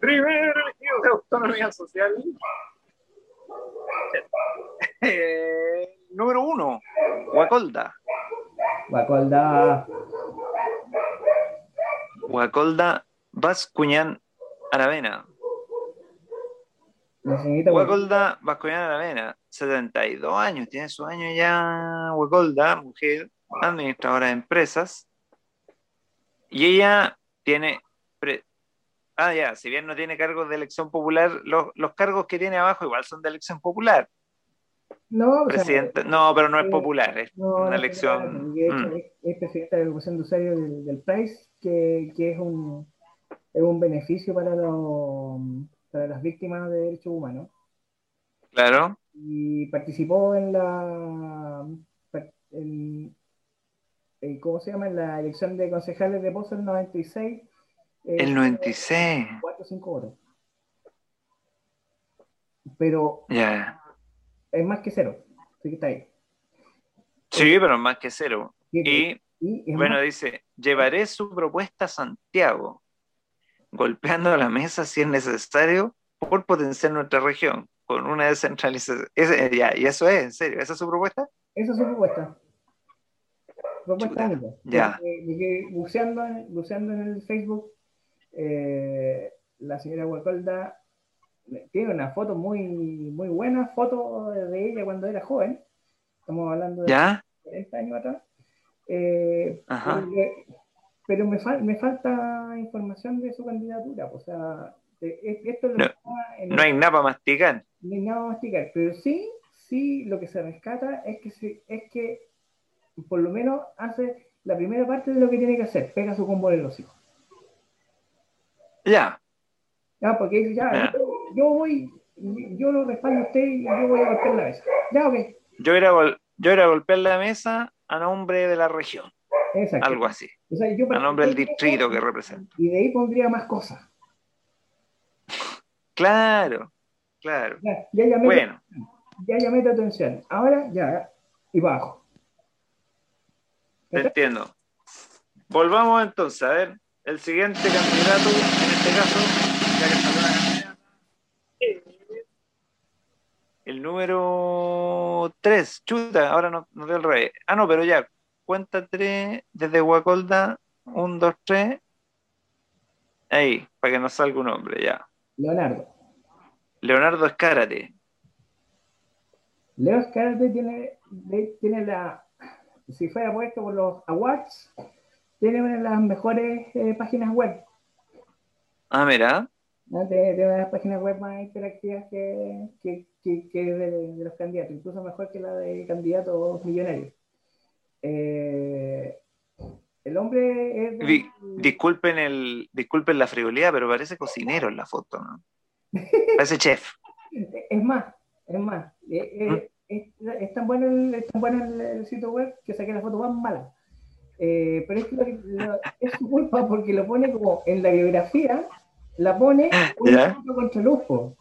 primer elegido de autonomía social. *laughs* Eh, número uno, Guacolda. Guacolda. Guacolda Vascuñán Aravena. Guacolda Vascuñán Aravena, 72 años, tiene su año ya Guacolda, mujer, administradora de empresas. Y ella tiene. Ah, ya, si bien no tiene cargos de elección popular, los, los cargos que tiene abajo igual son de elección popular. No, presidente, no, pero no es popular, es una elección. Mm. es, presidente de la Comisión de Usuarios del, país, que, que, es, un, es un beneficio para, para las víctimas de derechos humanos. Claro. Y participó en la. ¿Cómo se llama? En la elección de concejales de Pozo en el 96. el 96. 4 o 5 horas. Pero. Ya es más que cero. Así que está ahí. Sí, pero más que cero. y, bueno, dice, llevaré su propuesta a Santiago. golpeando la mesa si es necesario por potenciar nuestra región con una descentralización. ya, y eso es, en serio, ¿esa es su propuesta? Esa es su propuesta. Propuesta Ya. buceando, buceando en el Facebook, eh, la señora Huacolda tiene una foto muy, muy buena, foto de ella cuando era joven. Estamos hablando de ¿Ya? 40 años atrás. Eh, pero me, me, falta información de su candidatura. O sea, esto no, no, hay nada para masticar. No hay nada para masticar, pero sí, sí, lo que se rescata es que, es que por lo menos hace la primera parte de lo que tiene que hacer, pega su combo en los hijos. Ya. Ya, porque dice, ya, Yo, voy, yo lo respaldo a usted y yo voy a golpear la mesa. Ya. Yo era, yo era golpear la mesa a nombre de la región. Exacto. Algo así. a nombre del distrito que representa. Y de ahí pondría más cosas. *laughs* Claro, claro. Ya, ya llamé, bueno. Ya llamé tu atención. Ahora ya, y bajo. Entiendo. Volvamos entonces a ver el siguiente candidato, en este caso, ya que la candidata, el número 3, chuta, ahora no, no veo el rey. Ah, no, pero ya, cuenta 3 desde Guacolda, 1, 2, 3. Ahí, para que nos salga un nombre, ya. Leonardo. Leonardo Escárate. Leo Escárate tiene, tiene la, si fuera puesto por los awards, tiene una de las mejores eh, páginas web. Ah, mira. De, una de las páginas web más interactivas que, que, que, de, los candidatos, incluso mejor que la de candidatos millonarios. Eh, el hombre es. disculpen, el, disculpen la frivolidad, pero parece cocinero en la foto, ¿no? Parece chef. *laughs* Es más, es más. Eh, eh, ¿Mm? es, tan bueno, el, tan bueno el, sitio web que saqué la foto más mala. Eh, pero es que es su culpa porque lo pone como en la biografía, la pone una foto contra lujo.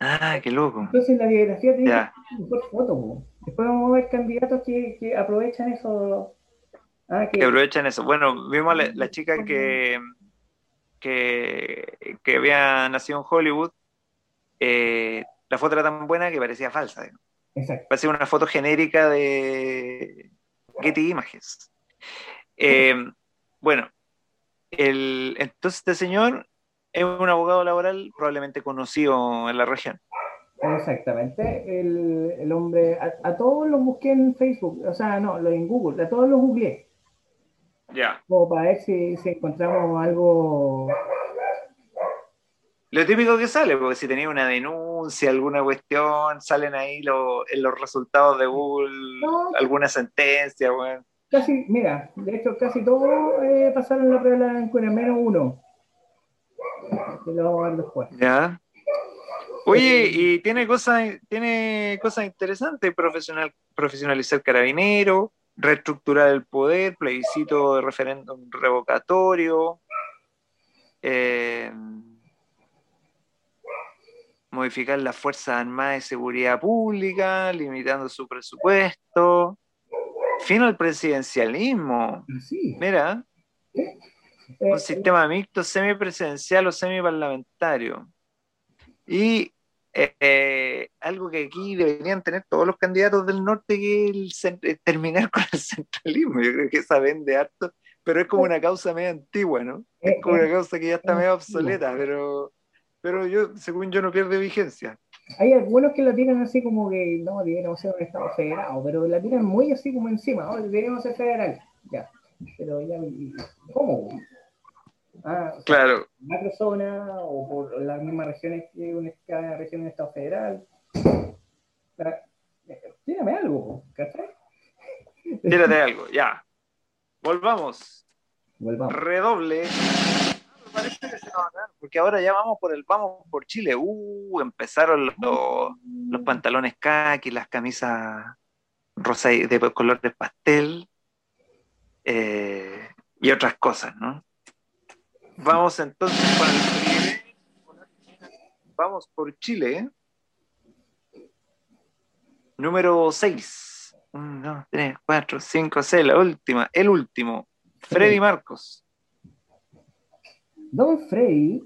Ah, qué loco. Entonces en la biografía tiene una mejor foto. Después vamos a ver candidatos que, que aprovechan eso Ah, que... aprovechan eso. Bueno, vimos la, la chica que, que, que, había nacido en Hollywood. Eh, la foto era tan buena que parecía falsa. Exacto. Parecía una foto genérica de Getty Images. Eh, bueno, el, entonces este señor es un abogado laboral probablemente conocido en la región. Exactamente. El, el hombre, a, a, todos los busqué en Facebook, o sea, no, en Google, a todos los googleé. Ya. Como para ver si, encontramos algo. Lo típico que sale, porque si tenía una denuncia, alguna cuestión, salen ahí en los resultados de Google, alguna sentencia, bueno. Casi, mira, de hecho casi todos eh, pasaron la prueba de la menos uno. Que lo vamos a ver después. Ya. Oye, y tiene cosas, tiene cosas interesantes, profesional, profesionalizar carabinero, reestructurar el poder, plebiscito de referéndum revocatorio, eh, modificar las Fuerzas Armadas de Seguridad Pública, limitando su presupuesto, fin al presidencialismo. Mira, un eh, sistema mixto semipresidencial o semiparlamentario. Y eh, algo que aquí deberían tener todos los candidatos del norte, que es eh, terminar *laughs* con el centralismo. Yo creo que esa vende harto, pero es como una causa medio antigua, ¿no? Es como una causa que ya está medio obsoleta, pero, pero yo, según yo, no pierde vigencia. Hay algunos que la tiran así como que no, deberíamos ser un Estado federado, pero la tiran muy así como encima, ¿no? deberíamos ser federal, ya. Pero ya, ¿cómo? Ah, claro. macrozona o por las mismas regiones que una, cada región un Estado federal. Tírame algo, ¿cachai? Tírate algo, ya. Volvamos. Volvamos. Redoble. Porque ahora ya vamos por el vamos por Chile. Uh, empezaron los, los pantalones khaki, las camisas rosa de colores pastel eh, y otras cosas, ¿no? Vamos entonces con el Vamos por Chile. Número 6. 1, 2, 3, 4, 5, 6. La última. El último. Freddy Marcos. Don Freddy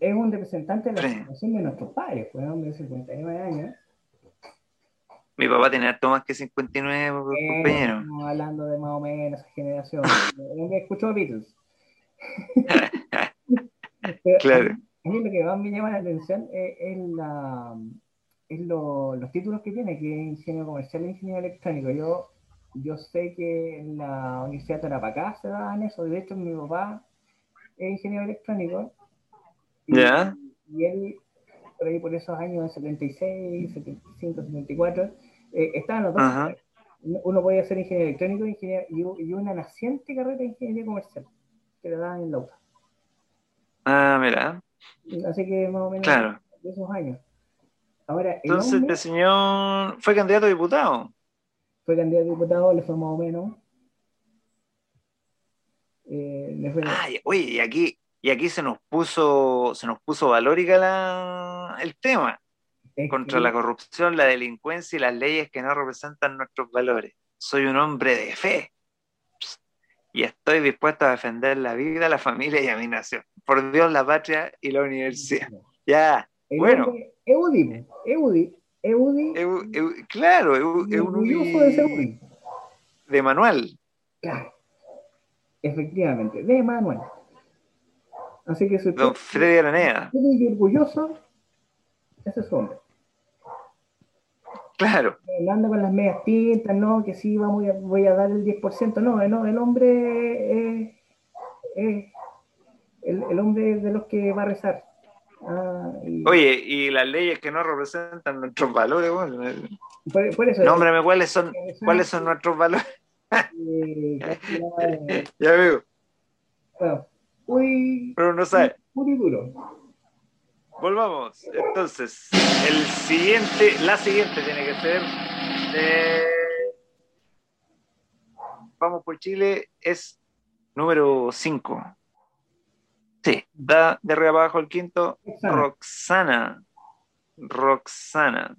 es un representante de la generación de nuestros padres, fue un hombre de 59 años. Mi papá tenía harto más que 59 eh, compañeros. Estamos hablando de más o menos esa generación. *laughs* me escuchó Beatles. *laughs* claro. A mí lo que más me llama la atención es, la, es los títulos que tiene, que es ingeniero comercial e ingeniero electrónico. Yo, yo sé que en la Universidad de Tarapacá se daban eso. De hecho, mi papá es ingeniero electrónico. Y, y él, por ahí por esos años, 76, 75, 74, eh, estaban los dos. Uno podía ser ingeniero electrónico y, una naciente carrera de ingeniería comercial, que le daban en la UTA. Ah, mira. Así que más o menos de esos años. Ahora, Entonces, este señor fue candidato a diputado. Fue candidato a diputado, le fue más o menos. Eh, oye, y aquí, y aquí se nos puso, se nos puso valórica la, el tema. contra la corrupción, la delincuencia y las leyes que no representan nuestros valores. Soy un hombre de fe y estoy dispuesto a defender la vida, la familia y a mi nación. Por Dios, la patria y la universidad. Ya, bueno. Eudi, Eudi, Eudi. claro, Eudi. de De manual. Claro. Efectivamente, de manual. Así que soy Don Freddy Aranea. Estoy orgulloso, ese es su hombre. Claro. Anda con las medias tintas, ¿no? Que sí, vamos, voy a dar el 10%. No, no el hombre es, el, hombre de los que va a rezar. Ah, Oye, y las leyes que no representan nuestros valores, bueno, por, eso, Nómbrame cuáles son, cuáles son nuestros valores. Ya veo. Bueno, muy, Pero no sabe. Muy duro. Volvamos. Entonces, el siguiente, la siguiente tiene que ser. vamos por Chile, es número 5. Sí, da de arriba abajo el quinto. Roxana. Roxana.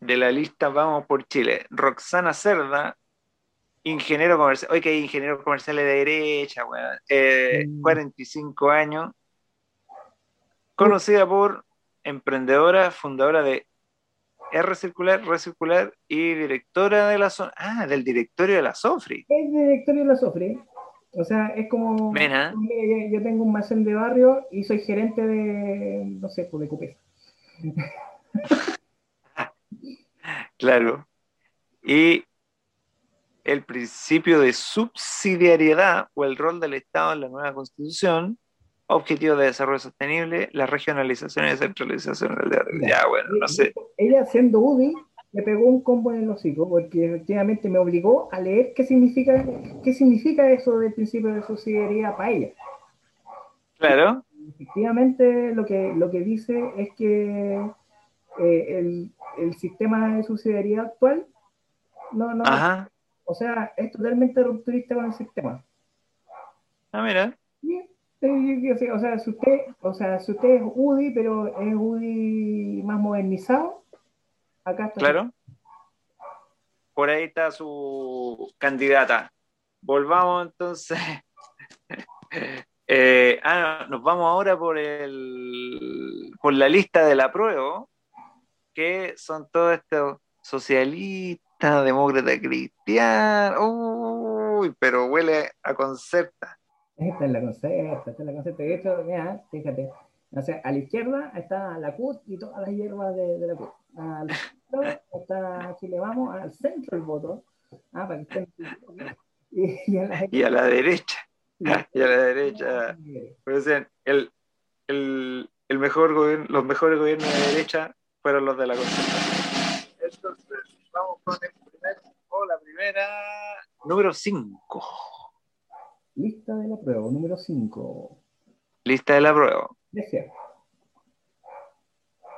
De la lista Vamos por Chile. Roxana Cerda, ingeniero comercial. Oye, que hay ingeniero comercial de derecha, weón. 45 mm. años conocida por emprendedora, fundadora de R Circular, Recircular y directora de la ah, del directorio de la Sofri. Es directorio de la Sofri. O sea, es como Mena. yo tengo un almacén de barrio y soy gerente de, no sé, pues de Cupesa. *laughs* claro. Y el principio de subsidiariedad o el rol del Estado en la nueva constitución Objetivo de desarrollo sostenible, la regionalización y descentralización del desarrollo. Ya, bueno, no sé. Ella siendo UDI me pegó un combo en el hocico porque efectivamente me obligó a leer qué significa, qué significa eso del principio de subsidiariedad para ella. Claro. Efectivamente lo que, lo que dice es que eh, el, el, sistema de subsidiariedad actual no, no, o sea, es totalmente rupturista con el sistema. Ah, mira o sea, si usted, o sea, si usted es UDI, pero es UDI más modernizado, acá está. Claro. Por ahí está su candidata. Volvamos entonces. *laughs* Eh, ah, nos vamos ahora por el por la lista de la prueba, que son todos estos socialistas, demócratas cristianos. Uy, pero huele a concerta. Esta es la concepta, esta es la concepta. De hecho, mira, fíjate, o sea, a la izquierda está la CUT y todas las hierbas de, de la CUT. A la izquierda está Chile Vamos, al centro el voto. Ah, para que estén... *laughs* y, a la, y, a la, derecha. *laughs* Y a la derecha. Pues, el, el, el mejor gobierno, los mejores gobiernos de derecha fueron los de la concertación. Con el primer, o la primera, número 5. Lista de la prueba, número 5. Lista de la prueba. Fresia.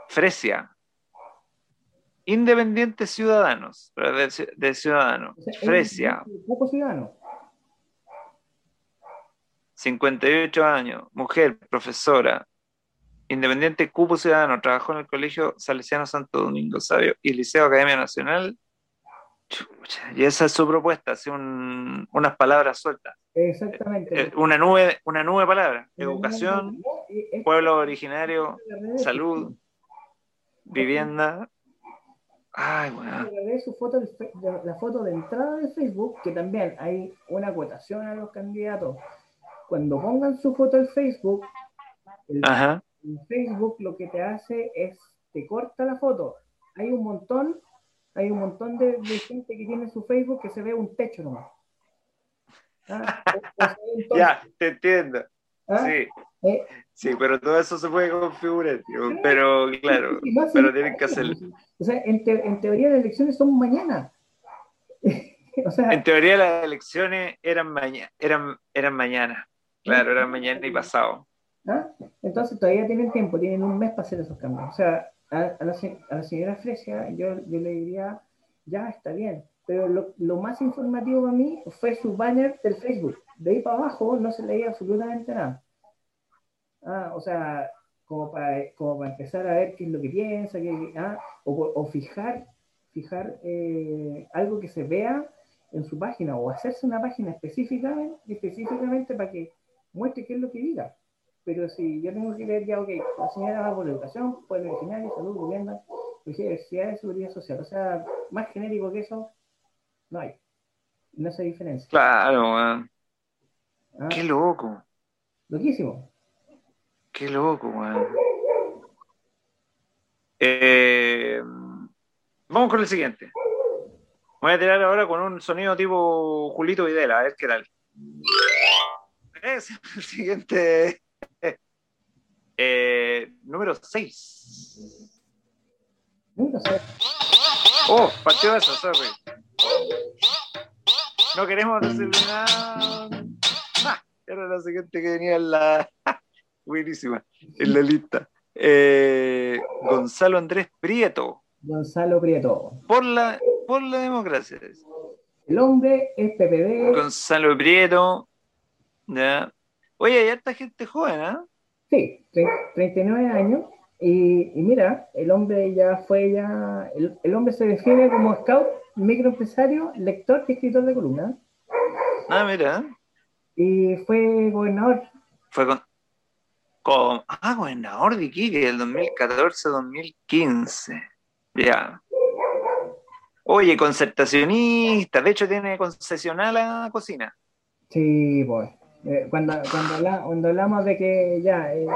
Fresia. Independientes Ciudadanos, de, de Ciudadanos. Fresia. Poco ciudadano. 58 años, mujer, profesora, independiente Cupo Ciudadano, trabajó en el Colegio Salesiano Santo Domingo Sabio y Liceo Academia Nacional. Y esa es su propuesta, hace unas palabras sueltas. Exactamente. Eh, una nube, una nube de palabras. Educación, pueblo originario, salud, vivienda. Ay, bueno. Su foto, la foto de entrada de Facebook, que también hay una acotación a los candidatos. Cuando pongan su foto en Facebook, el, Facebook lo que te hace es, te corta la foto. Hay un montón hay un montón de, gente que tiene su Facebook que se ve un techo nomás. Ah, *laughs* ya, te entiendo. ¿Ah? Sí. Eh, sí, pero todo eso se puede configurar, pero claro, pero tienen que hacerlo. O sea, en, en teoría las elecciones son mañana. *laughs* o sea, en teoría las elecciones eran, mañana eran, eran mañana, claro, eran mañana y pasado. ¿Ah? Entonces todavía tienen tiempo, tienen un mes para hacer esos cambios. O sea, a, la, señora Fresia, yo, le diría, ya está bien, pero lo, más informativo para mí fue su banner del Facebook. De ahí para abajo no se leía absolutamente nada. Ah, o sea, como para, empezar a ver qué es lo que piensa, ah, o, o, fijar, fijar eh, algo que se vea en su página, o hacerse una página específica, específicamente para que muestre qué es lo que diga. Pero si yo tengo que ver ya, ok, la señora va por educación, pueblo originario, salud, vivienda, diversidad de seguridad social. O sea, más genérico que eso, no hay. No se diferencia. Claro. Ah. Qué loco. Loquísimo. Qué loco, man. Eh, vamos con el siguiente. Voy a tirar ahora con un sonido tipo Julito Videla, a ver qué tal. Es el siguiente eh, número 6. Oh, partió eso, sorry. No queremos decirle nada. Ah, era la siguiente que venía en la. *laughs* Buenísima, en la lista. Eh, Gonzalo Andrés Prieto. Gonzalo Prieto. Por la, por la democracia. El hombre es PPD. Gonzalo Prieto. Ya. Oye, hay harta gente joven, ¿ah? Sí, 39 años. Y, mira, el hombre ya fue ya, el, hombre se define como scout, microempresario, lector y escritor de columna. Ah, mira. Y fue gobernador. Fue con, ah, gobernador de Iquique, el 2014-2015. Ya. Oye, concertacionista, de hecho tiene concesional la cocina. Sí, pues. Eh, cuando, cuando, hablamos de que ya, eh,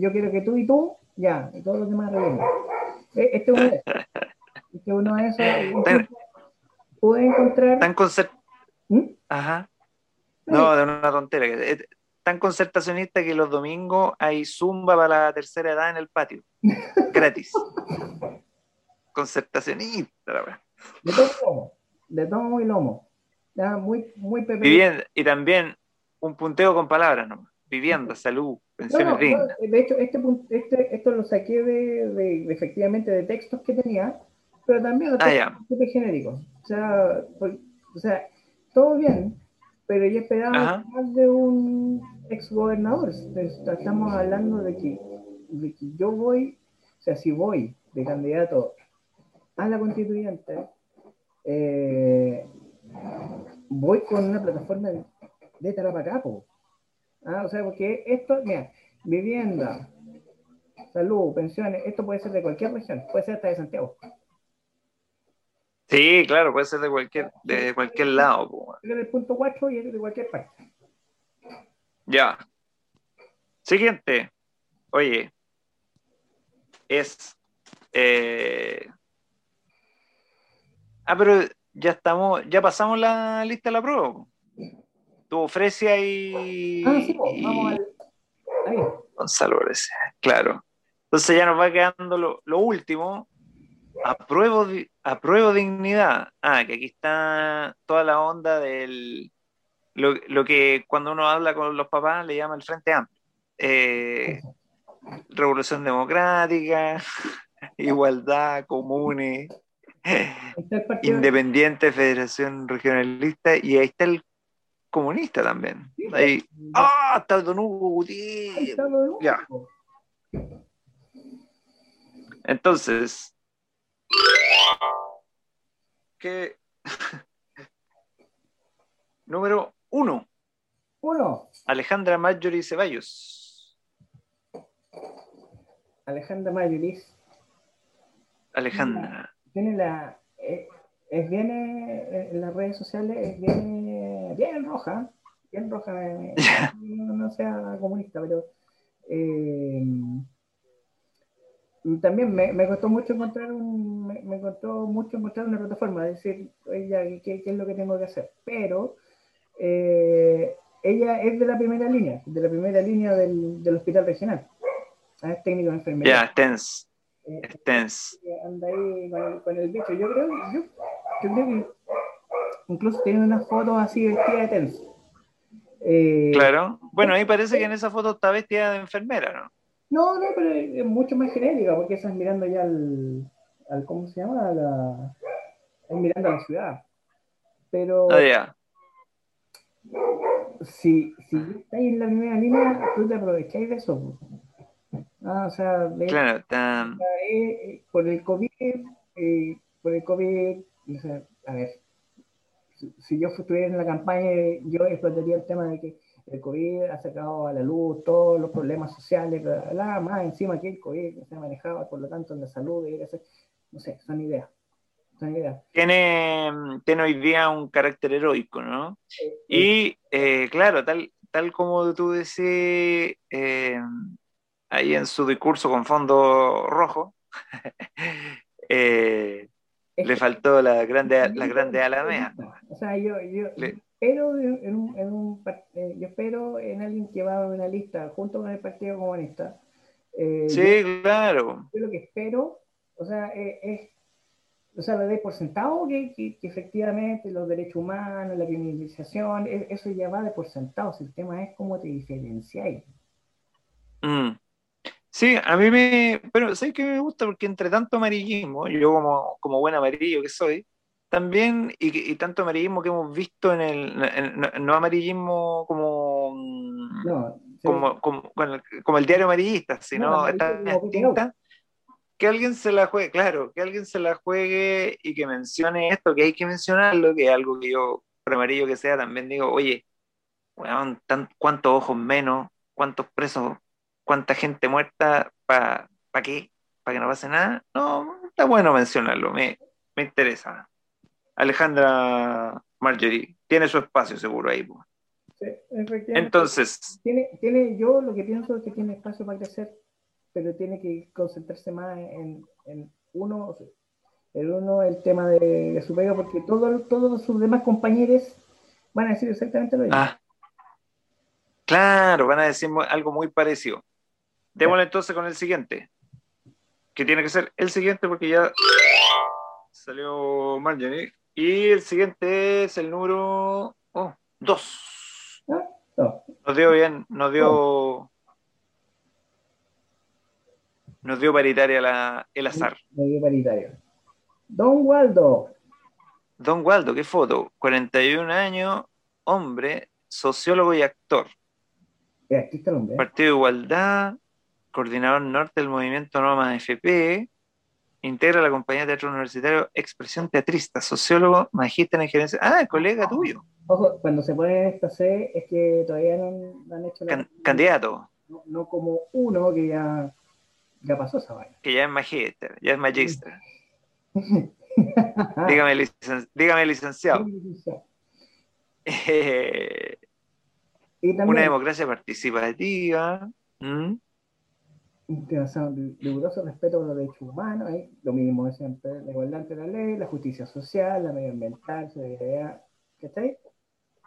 yo quiero que tú y tú, ya, y todos los demás revientan. Eh, este uno es. Este uno es. Puede encontrar. Tan concert... ¿Mm? Ajá. No, de una tontera. Tan concertacionista que los domingos hay zumba para la tercera edad en el patio. *laughs* Gratis. Concertacionista, la verdad. De todo De todo y lomo. Ya, muy, muy pepe. Y, bien, y también un punteo con palabras, ¿no? Vivienda, salud, pensiones dignas. de hecho, este, este, esto lo saqué de, efectivamente de textos que tenía, pero también de ah, genéricos. O sea, o sea, todo bien, pero yo esperaba más de un exgobernador. Estamos hablando de que, de que yo voy, o sea, si voy de candidato a la constituyente, eh, voy con una plataforma de de Tarapacapo. Ah, o sea, porque esto, mira, vivienda, salud, pensiones, esto puede ser de cualquier región, puede ser hasta de Santiago. Sí, claro, puede ser de cualquier, de cualquier lado. Es del punto 4 y es de cualquier parte. Ya. Siguiente. Oye, es. Eh... Ah, pero ya estamos, ya pasamos la lista de la prueba tuvo Fresia y. Ah, sí, vamos Ahí. Gonzalo Fresia, claro. Entonces ya nos va quedando lo, último. Apruebo, apruebo dignidad. Ah, que aquí está toda la onda del. Lo, que cuando uno habla con los papás le llama el Frente Amplio. Eh, revolución Democrática, *laughs* igualdad, comunes, Independiente, Federación Regionalista, y ahí está el comunista también. Ahí, ¡ah! Está Don Hugo Gutiérrez. Ya. Entonces, ¿qué, *laughs* Número uno. Uno. Alejandra Marjorie Ceballos. Alejandra Marjorie. Alejandra. Tiene la. Eh, es bien eh, en las redes sociales, es bien, bien roja. Bien roja. Eh, *laughs* no, no, sea comunista, pero. también me, me, costó mucho encontrar un, me, me, costó mucho encontrar una plataforma, decir, oye, ¿qué, ¿qué, es lo que tengo que hacer? Pero eh, ella es de la primera línea, de la primera línea del, del hospital regional. Ah, es técnico de enfermería. Ya, yeah, TENS. Eh, TENS. Anda ahí con el, con el, bicho. Yo creo, yo, incluso tiene unas fotos así vestida de TENS. Eh, claro. Bueno, ahí parece que en esa foto está vestida de enfermera, ¿no? No, no, pero es mucho más genérica porque estás mirando ya al, al ¿cómo se llama? A la, es mirando a la ciudad. Pero, ah, yeah si, si estáis en la primera línea, tú te aprovecháis de eso. Ah, o sea, claro. Eh, eh, por el COVID, eh, por el COVID, a ver, si, si, yo estuviera en la campaña, yo explotaría el tema de que el COVID ha sacado a la luz todos los problemas sociales, bla, más encima que el COVID se manejaba, por lo tanto, en la salud, no sé, son ideas. Tiene, tiene hoy día un carácter heroico, ¿no? Y eh, claro, tal, tal como tú decís eh, ahí en su discurso con fondo rojo, *laughs* eh, le faltó la grande, la grande alamea. O sea, yo, yo espero en, un, en un, yo espero en alguien que va a una lista junto con el Partido Comunista. sí, claro. Yo lo que espero, o sea, es o sea, lo de por sentado que, que, efectivamente los derechos humanos, la criminalización, e, eso ya va de por sentado. el tema es cómo te diferenciáis. Mm. Sí, a mí me. Pero sé que me gusta porque entre tanto amarillismo, yo como, como buen amarillo que soy, también, y, tanto amarillismo que hemos visto en el. no amarillismo como. No, como, como, como, el, diario amarillista, sino no, esta distinta que alguien se la juegue, claro, que alguien se la juegue y que mencione esto, que hay que mencionarlo, que es algo que yo, por amarillo que sea, también digo, oye, ¿cuántos ojos menos? ¿Cuántos presos? ¿Cuánta gente muerta? ¿Para pa qué? ¿Para que no pase nada? No, está bueno mencionarlo, me, me interesa. Alejandra Marjorie, tiene su espacio seguro ahí. Sí, efectivamente. Entonces. Tiene, tiene, yo lo que pienso es que tiene espacio para crecer pero tiene que concentrarse más en, en uno, el uno, el tema de, su pega, porque todo, todos sus demás compañeros van a decir exactamente lo mismo. Ah, claro, van a decir algo muy parecido. Démosle entonces con el siguiente, que tiene que ser el siguiente porque ya salió Marjorie. Y el siguiente es el número 2. Oh, ah, Nos dio bien, nos dio nos dio paritaria la, el azar. Nos dio paritaria. Don Waldo. Don Waldo, qué foto. 41 años, hombre, sociólogo y actor. Aquí está el hombre. Partido de Igualdad, coordinador norte del movimiento Norma FP, integra la compañía de teatro universitario Expresión Teatrista, sociólogo, magíster en gerencia. Ah, colega tuyo. Ojo, cuando se pone esta C es que todavía no, han hecho la... candidato. No, no, como uno que ya ya pasó esa vaina. Que ya es magíster, ya es magíster. *laughs* dígame, dígame, licenciado. Eh, *laughs* una democracia participativa. ¿Mm? Riguroso respeto a los derechos humanos, ¿eh? lo mismo de siempre, la igualdad ante la ley, la justicia social, la medioambiental, solidaridad, ¿qué está ahí?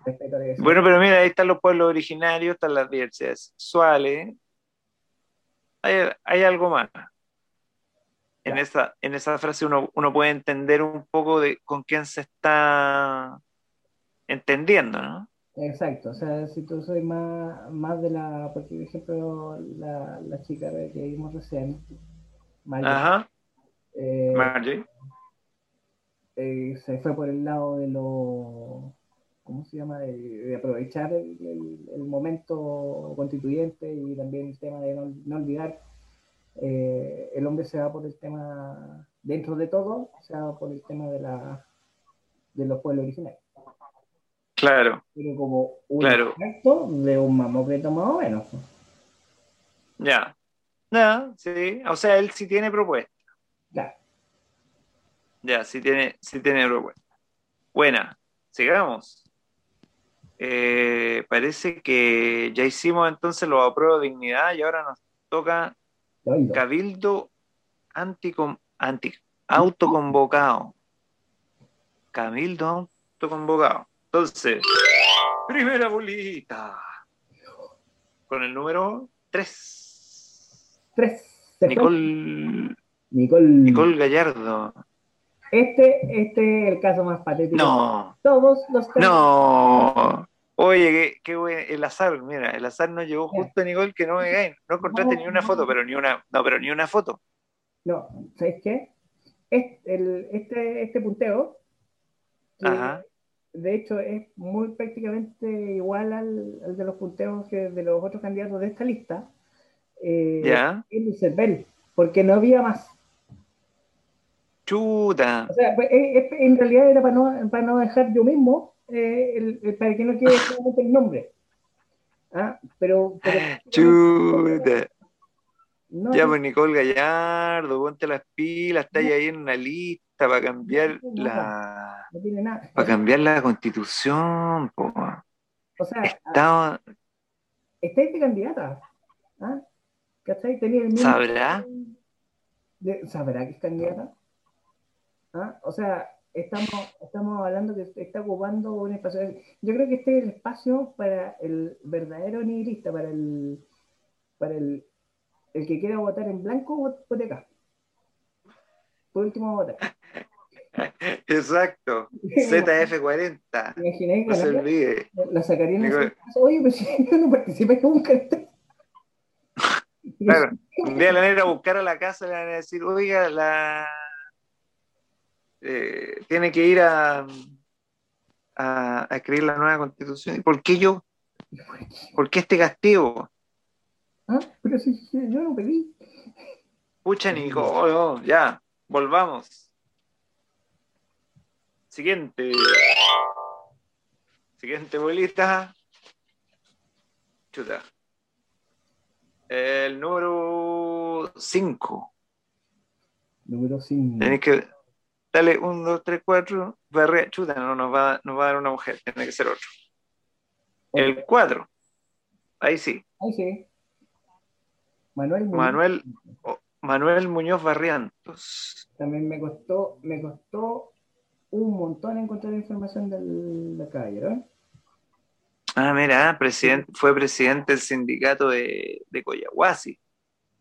Respeto a la bueno, pero mira, ahí están los pueblos originarios, están las diversidades sexuales, hay, algo más. En esa, en esa frase uno, puede entender un poco de con quién se está entendiendo, ¿no? Exacto, o sea, si tú soy más, más de la, porque por ejemplo la, la chica que vimos recién, Margie, Ajá. Eh, Margie. Eh, se fue por el lado de lo ¿cómo se llama?, de, aprovechar el, momento constituyente y también el tema de no, olvidar, eh, el hombre se va por el tema, dentro de todo, se va por el tema de la, de los pueblos originarios. Claro. Pero como un Claro. de un mamócreto más o menos. Ya. Ya, sí. O sea, él sí tiene propuesta. Claro. Ya, sí tiene, sí tiene propuesta. Buena. Sigamos. Eh, parece que ya hicimos entonces los apruebos de dignidad y ahora nos toca oigo. cabildo anticom, anti, autoconvocado. Cabildo autoconvocado. Entonces, primera bolita. Con el número 3. Tres. Se fue. Nicole, Nicole. Nicole Gallardo. Este, este es el caso más patético. No, Todos los casos. no. Oye, qué, qué buen- el azar, mira, el azar nos llegó justo a Nicole que no me caen. No encontraste ni una foto, pero ni una, no, pero ni una foto. No, ¿sabes qué? Este, el- este, este punteo, Ajá. De hecho es muy prácticamente igual al, al de los punteos que de los otros candidatos de esta lista, eh, Ya, es porque no había más. chuta. O sea, pues, en realidad era para no, para no dejar yo mismo, eh, el- el- para que no quede solamente el nombre. Ah, pero, pero Chuta. no, Ya, pues Nicole Gallardo, ponte las pilas, está ahí en una lista para cambiar la, no tiene nada. para cambiar la constitución, po. O sea, Está, estáis de candidata. ¿Ah? ¿Cachai? Tenía el mismo. ¿Sabrá? de- ¿Sabrá que es candidata? ¿Ah? O sea, estamos, estamos hablando que está ocupando un espacio. Yo creo que este es el espacio para el verdadero nihilista, para el, para el, el que quiera votar en blanco, vot- vote acá. Por último, votar. *laughs* Exacto. ZF40. ¿Me imaginé No se olvide. La sacarían caso. Oye, pero si *laughs* yo no participé en esto. *laughs* Claro. Un día le van a ir a buscar a la casa y le van a decir, oiga, la eh, tiene que ir a, a, a escribir la nueva constitución. ¿Y por qué yo? ¿Por qué este castigo? ¿Ah? Pero si, si yo no pedí. Pucha, Nico, oh, oh, ya, volvamos. Siguiente. Siguiente bolita. Chuta. El número 5. Número 5. Tenés que. Dale, 1, 2, 3, 4. Barrea. Chuta, no nos va, nos va a dar una mujer. Tiene que ser otro. El 4. Ahí sí. Ahí sí. Manuel Muñoz. Manuel, oh, Manuel Muñoz Barrientos. También me costó, me costó un montón encontrar información del, de acá, ¿no? Ah, mira, presidente, fue presidente del sindicato de, de Coyahuasi.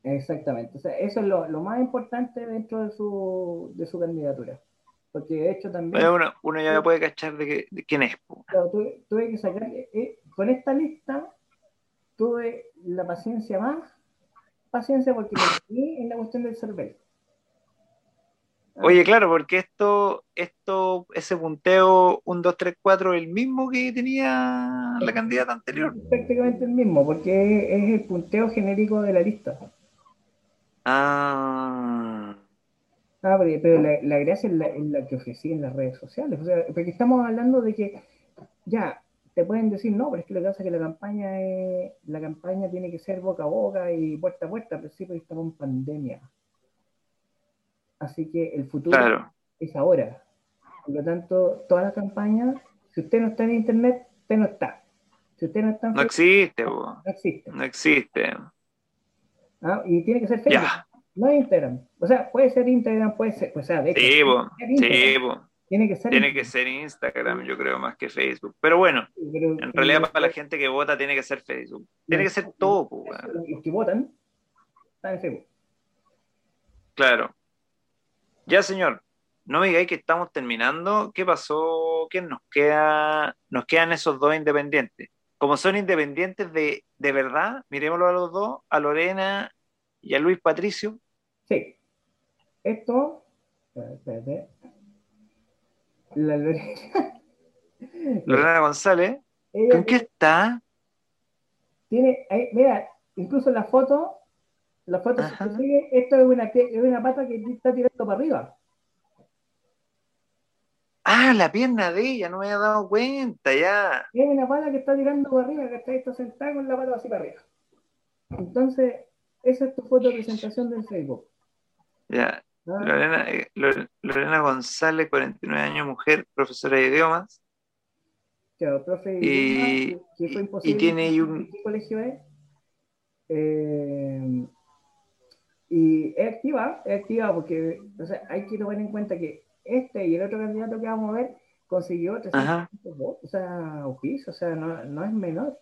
Exactamente. O sea, eso es lo, lo más importante dentro de su, de su candidatura. Porque de hecho también Bueno, Uno, uno ya puede cachar de, qué- de quién es. claro, tuve, tuve que sacar, eh, eh, con esta lista tuve la paciencia más, paciencia porque en la cuestión del cervel. Oye, claro, porque esto, esto, ese punteo 1, 2, 3, 4 es el mismo que tenía la candidata anterior. prácticamente el mismo, porque es el punteo genérico de la lista. Ah, Ah, pero, pero la, la gracia es la, es la que ofrecí en las redes sociales. O sea, porque estamos hablando de que ya te pueden decir, no, pero es que lo que pasa es que la campaña es- la campaña tiene que ser boca a boca y puerta a puerta, pero sí, porque estamos en pandemia. Así que el futuro claro. es ahora. Por lo tanto, todas las campañas, si usted no está en internet, usted no está. Si usted no está en No Facebook, existe, po. no existe. no existe. ¿ah? Y tiene que ser Facebook, Ya, no Instagram. O sea, puede ser Instagram, puede ser, pues, o sea, de sí, Sí, tiene que ser Tiene que ser Instagram, yo creo, más que Facebook. Pero bueno, Pero- en realidad para la gente que vota tiene que ser Facebook. Tiene que ser todo, po. Los que votan están en Facebook. Claro. Ya, señor. No me digáis que estamos terminando. ¿Qué pasó? ¿Qué nos queda? Nos quedan esos dos independientes. Como son independientes de, de verdad, miremoslo a los dos, a Lorena y a Luis Patricio. Sí. Esto. espérate. La Lorena. *laughs* Lorena González. Ella ¿Con qué está? tiene. mira, incluso la foto. La foto, sigue, esto es una, es una pata que está tirando para arriba. Ah, la pierna de ella, no me había dado cuenta, ya. Es una pata que está tirando para arriba, que está, está sentada con la pata así para arriba. Entonces, esa es tu foto de presentación del Facebook. Ya. Ah. Lorena, eh, Lorena, González, 49 años, mujer, profesora de idiomas. Claro, profe y, idiomas, que fue imposible. Y tiene un... ¿Qué colegio es? Eh, y es activa, es activa porque o sea, hay que tomar en cuenta que este y el otro candidato que vamos a ver consiguió 300 votos, o sea, o sea, no, no, es menor.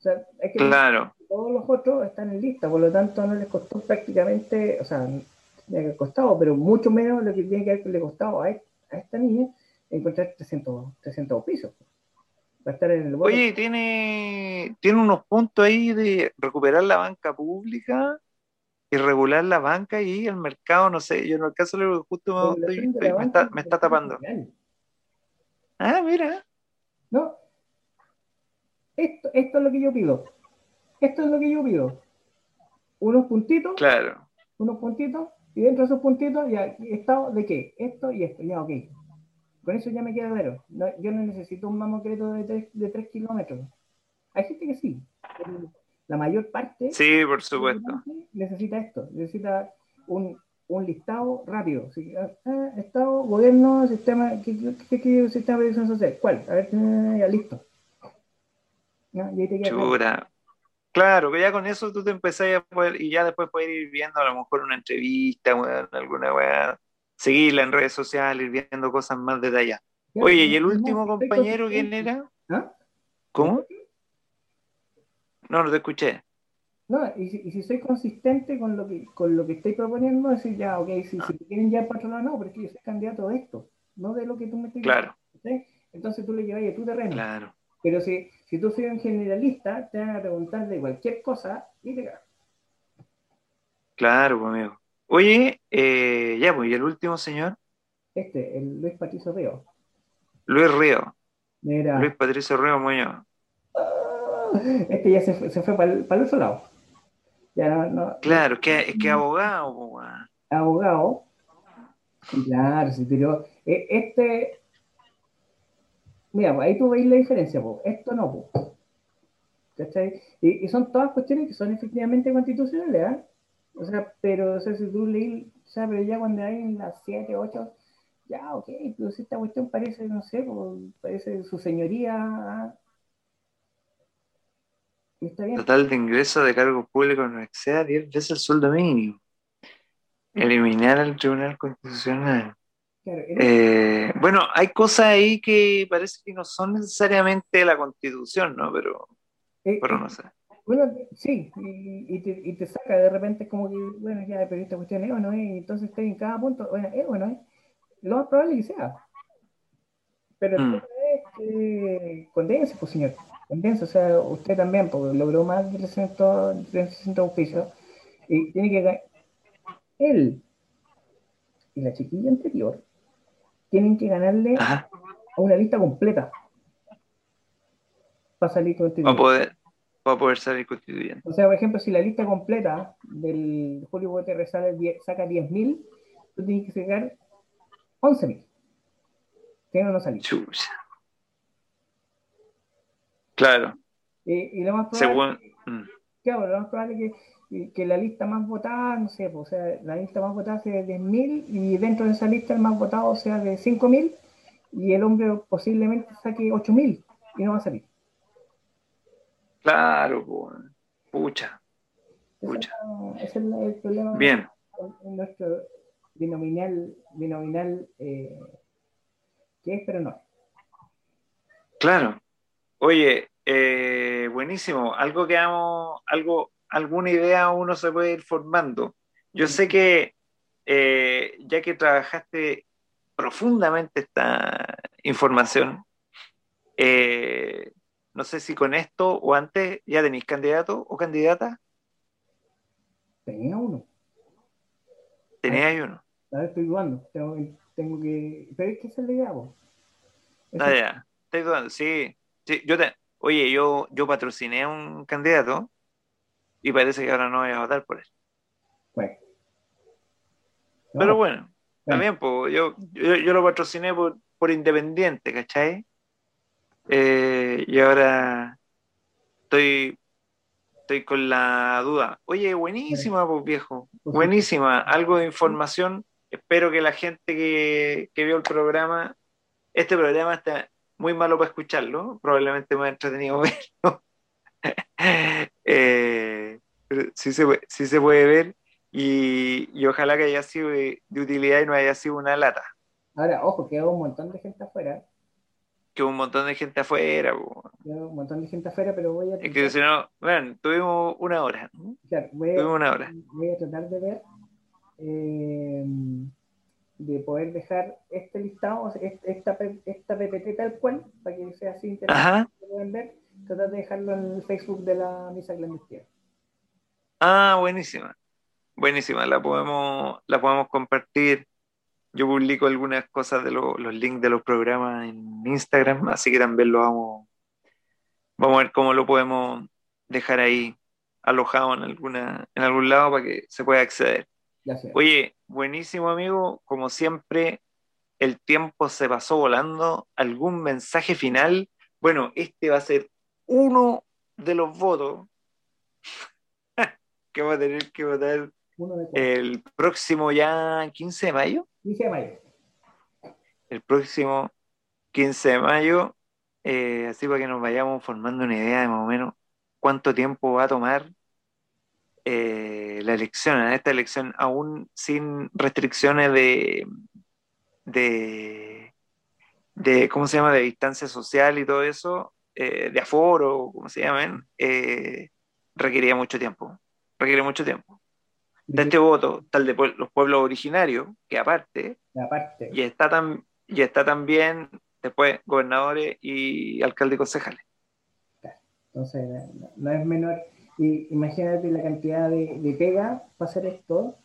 O sea, es que claro. todos los otros están en lista, por lo tanto no les costó prácticamente, o sea, tiene que costado, pero mucho menos lo que tiene que haberle costado a, a esta niña encontrar 300, 300 pisos. Va a estar en el Oye, tiene, tiene unos puntos ahí de recuperar la banca pública y regular la banca y el mercado, no sé, yo en el caso de justo me, está, me está tapando. Ah, mira. No. Esto, esto es lo que yo pido. Esto es lo que yo pido. Unos puntitos. Claro. Unos puntitos. Y dentro de esos puntitos, ya, ¿estado de qué? Esto y esto. Ya, ok. Con eso ya me queda claro. yo no necesito un mamocreto de 3 de tres kilómetros. Hay gente que sí la mayor parte sí, por supuesto. necesita esto, necesita un, un listado rápido. Ah, ah, estado, gobierno, sistema, ¿qué, qué, qué, sistema de previsión social? ¿Cuál? A ver, eh, ya listo. ¿Ya? Y ahí Chura. Claro, que ya con eso tú te empezás a poder, y ya después puedes ir viendo a lo mejor una entrevista, alguna weá, seguirla en redes sociales, ir viendo cosas más detalladas. Oye, ¿y el último compañero quién era? ¿Ah? ¿Cómo? No, no te escuché. No, y si, y si, soy consistente con lo que con lo que estoy proponiendo, decir ya, ok, si, si te quieren ya patronar, no, pero es que yo soy candidato de esto, no de lo que tú me estás Claro. Entonces tú le llevas a tu terreno. Claro. Pero si, si tú soy un generalista, te van a preguntar de cualquier cosa y te cagas. Claro, pues, amigo. Oye, eh, ya, pues, ¿y el último señor? Este, el Luis Patricio Río. Luis Río. Mira. Luis Patricio Río Muñoz. *laughs* Este ya se fue, se fue para, el, para el otro lado. Ya no, claro, es que, es que abogado, Abogado. Claro, sí, pero eh, este. Mira, pues, ahí tú veis la diferencia, pues. esto no, pues. ¿cachai? Y, y, son todas cuestiones que son efectivamente constitucionales, ¿eh? O sea, pero o sea, si tú lees, o sea, pero ya cuando hay en las 7, 8, ya, ok, si esta cuestión parece, no sé, pues, parece su señoría, ¿ah? Total de ingreso de cargo público no exceda 10 veces el sueldo mínimo. Eliminar al Tribunal Constitucional. Eh, bueno, hay cosas ahí que parece que no son necesariamente la Constitución, ¿no? Pero, eh, pero no sé. Bueno, sí, y, te, y, te, saca de repente como que, bueno, ya, pero esta cuestión es o no es, entonces está en cada punto, bueno, es o no es. Lo más probable que sea. Pero mm. es que condense, pues señor o sea, usted también, porque logró más de 300, 360 auspicios, y tiene que él y la chiquilla anterior tienen que ganarle a una lista completa para salir constituyente. Para poder, para poder salir constituyente. O sea, por ejemplo, si la lista completa del Julio Gutiérrez saca 10.000, tú tienes que sacar 11.000. Que no, salir. Claro. Y, lo más probable, mm. claro, lo más probable que, que la lista más votada, no sé, pues, o sea, la lista más votada sea de 10.000 y dentro de esa lista el más votado sea de 5.000 y el hombre posiblemente saque 8.000 y no va a salir. Claro, pues, pucha. Pucha. Ese es el problema Bien. en nuestro binominal, binominal eh, que es, pero no. Claro. Oye, eh, buenísimo. Algo que amo, algo, alguna idea uno se puede ir formando. Yo sé que eh, ya que trabajaste profundamente esta información, eh, no sé si con esto o antes ya tenéis candidato o candidata. Tenía uno. Tenía uno. Ahora estoy dudando. Tengo, tengo que. Pero es que se le Ah, ya. Estoy dudando. Sí, sí. Yo te, oye, yo, yo patrociné a un candidato y parece que ahora no voy a votar por él. Pero bueno, también, pues, yo, yo, lo patrociné por, por independiente, ¿cachai? Eh, y ahora estoy, estoy con la duda. Oye, buenísima, pues viejo, buenísima. Algo de información. Espero que la gente que, que vio el programa, este programa está muy malo para escucharlo, probablemente más entretenido *laughs* verlo. eh, sí, se, sí se puede ver y, y, ojalá que haya sido de, de, utilidad y no haya sido una lata. Ahora, ojo, quedó un montón de gente afuera. Quedó un montón de gente afuera. Quedó un montón de gente afuera, pero voy a... Es que si no, bueno, tuvimos una hora. Claro, voy a, tuvimos una hora. Voy a tratar de ver, eh, de poder dejar este listado, esta, esta PPT tal cual, para que sea así interesante, que puedan ver, tratar de dejarlo en el Facebook de la misa clandestina. Ah, buenísima. Buenísima, la podemos, la podemos compartir. Yo publico algunas cosas de lo, los links de los programas en Instagram, así que también lo vamos, vamos a ver cómo lo podemos dejar ahí alojado en alguna, en algún lado para que se pueda acceder. Oye, buenísimo amigo, como siempre, el tiempo se pasó volando. ¿Algún mensaje final? Bueno, este va a ser uno de los votos *laughs* que va a tener que votar el próximo ya 15 de mayo. 15 de mayo. El próximo 15 de mayo, eh, así para que nos vayamos formando una idea de más o menos cuánto tiempo va a tomar eh, la elección, en esta elección, aún sin restricciones de, de, de, ¿cómo se llama?, de distancia social y todo eso, eh, de aforo, como se llaman, eh, requería mucho tiempo, requiere mucho tiempo de este voto, tal de los pueblos originarios, que aparte, aparte. Y, está tan, y está también después gobernadores y alcaldes y concejales. Entonces, no, es menor. Y imagínate la cantidad de, de pega para hacer esto.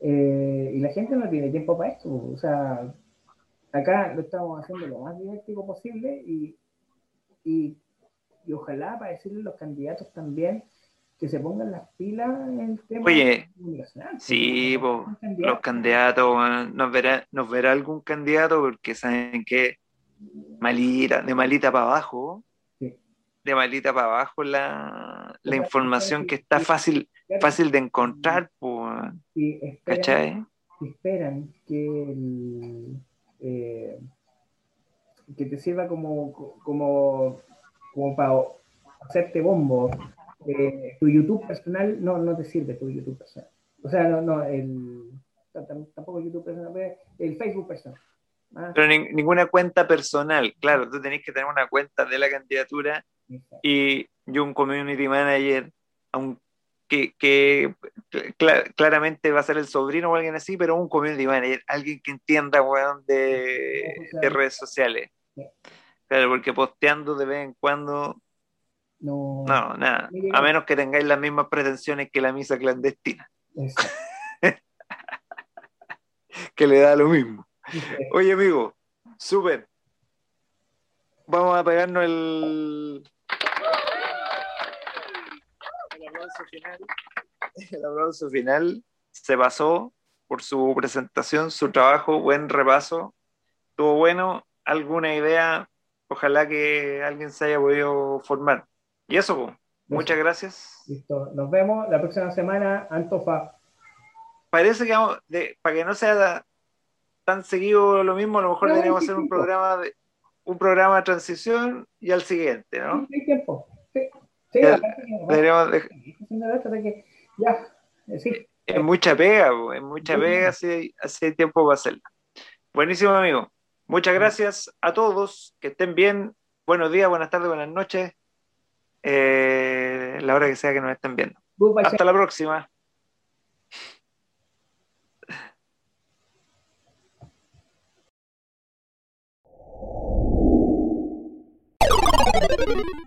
Eh, y la gente no tiene tiempo para esto. O sea, acá lo estamos haciendo lo más didáctico posible y, y, y ojalá para decirle a los candidatos también que se pongan las pilas en el tema Oye, sí, po, los candidatos, nos verá, nos verá algún candidato porque saben que malita, de malita para abajo. De malita para abajo la, la información que está fácil, fácil de encontrar, sí, esperan, ¿cachai? Esperan que el, eh, que te sirva como, como, como para hacerte bombo eh, tu YouTube personal no, no te sirve tu YouTube personal. O sea, no, no, el, tampoco YouTube personal, el Facebook personal. ¿ah? Pero ni, ninguna cuenta personal, claro, tú tenés que tener una cuenta de la candidatura y, y, un community manager, aunque que cl claramente va a ser el sobrino o alguien así, pero un community manager, alguien que entienda, weón, de, de redes sociales. Claro, porque posteando de vez en cuando no, no nada. A menos que tengáis las mismas pretensiones que la misa clandestina. *laughs* que le da lo mismo. *laughs* Oye, amigo, súper. Vamos a pegarnos el. El aplauso final. *laughs* El aplauso final se pasó por su presentación, su trabajo, buen repaso. Estuvo bueno. ¿Alguna idea? Ojalá que alguien se haya podido formar. Y eso, muchas gracias. Listo, nos vemos la próxima semana, Antofa. Parece que vamos, de, para que no sea tan seguido lo mismo, a lo mejor no, deberíamos hacer un programa de un programa de transición y al siguiente, ¿no? Sí, tiempo. Sí, ya, deberíamos de... ya, sí. Es mucha pega, es mucha pega, así, tiempo para hacerla. Buenísimo, amigo. Muchas gracias a todos, que estén bien. Buenos días, buenas tardes, buenas noches eh, la hora que sea que nos estén viendo. Hasta la próxima.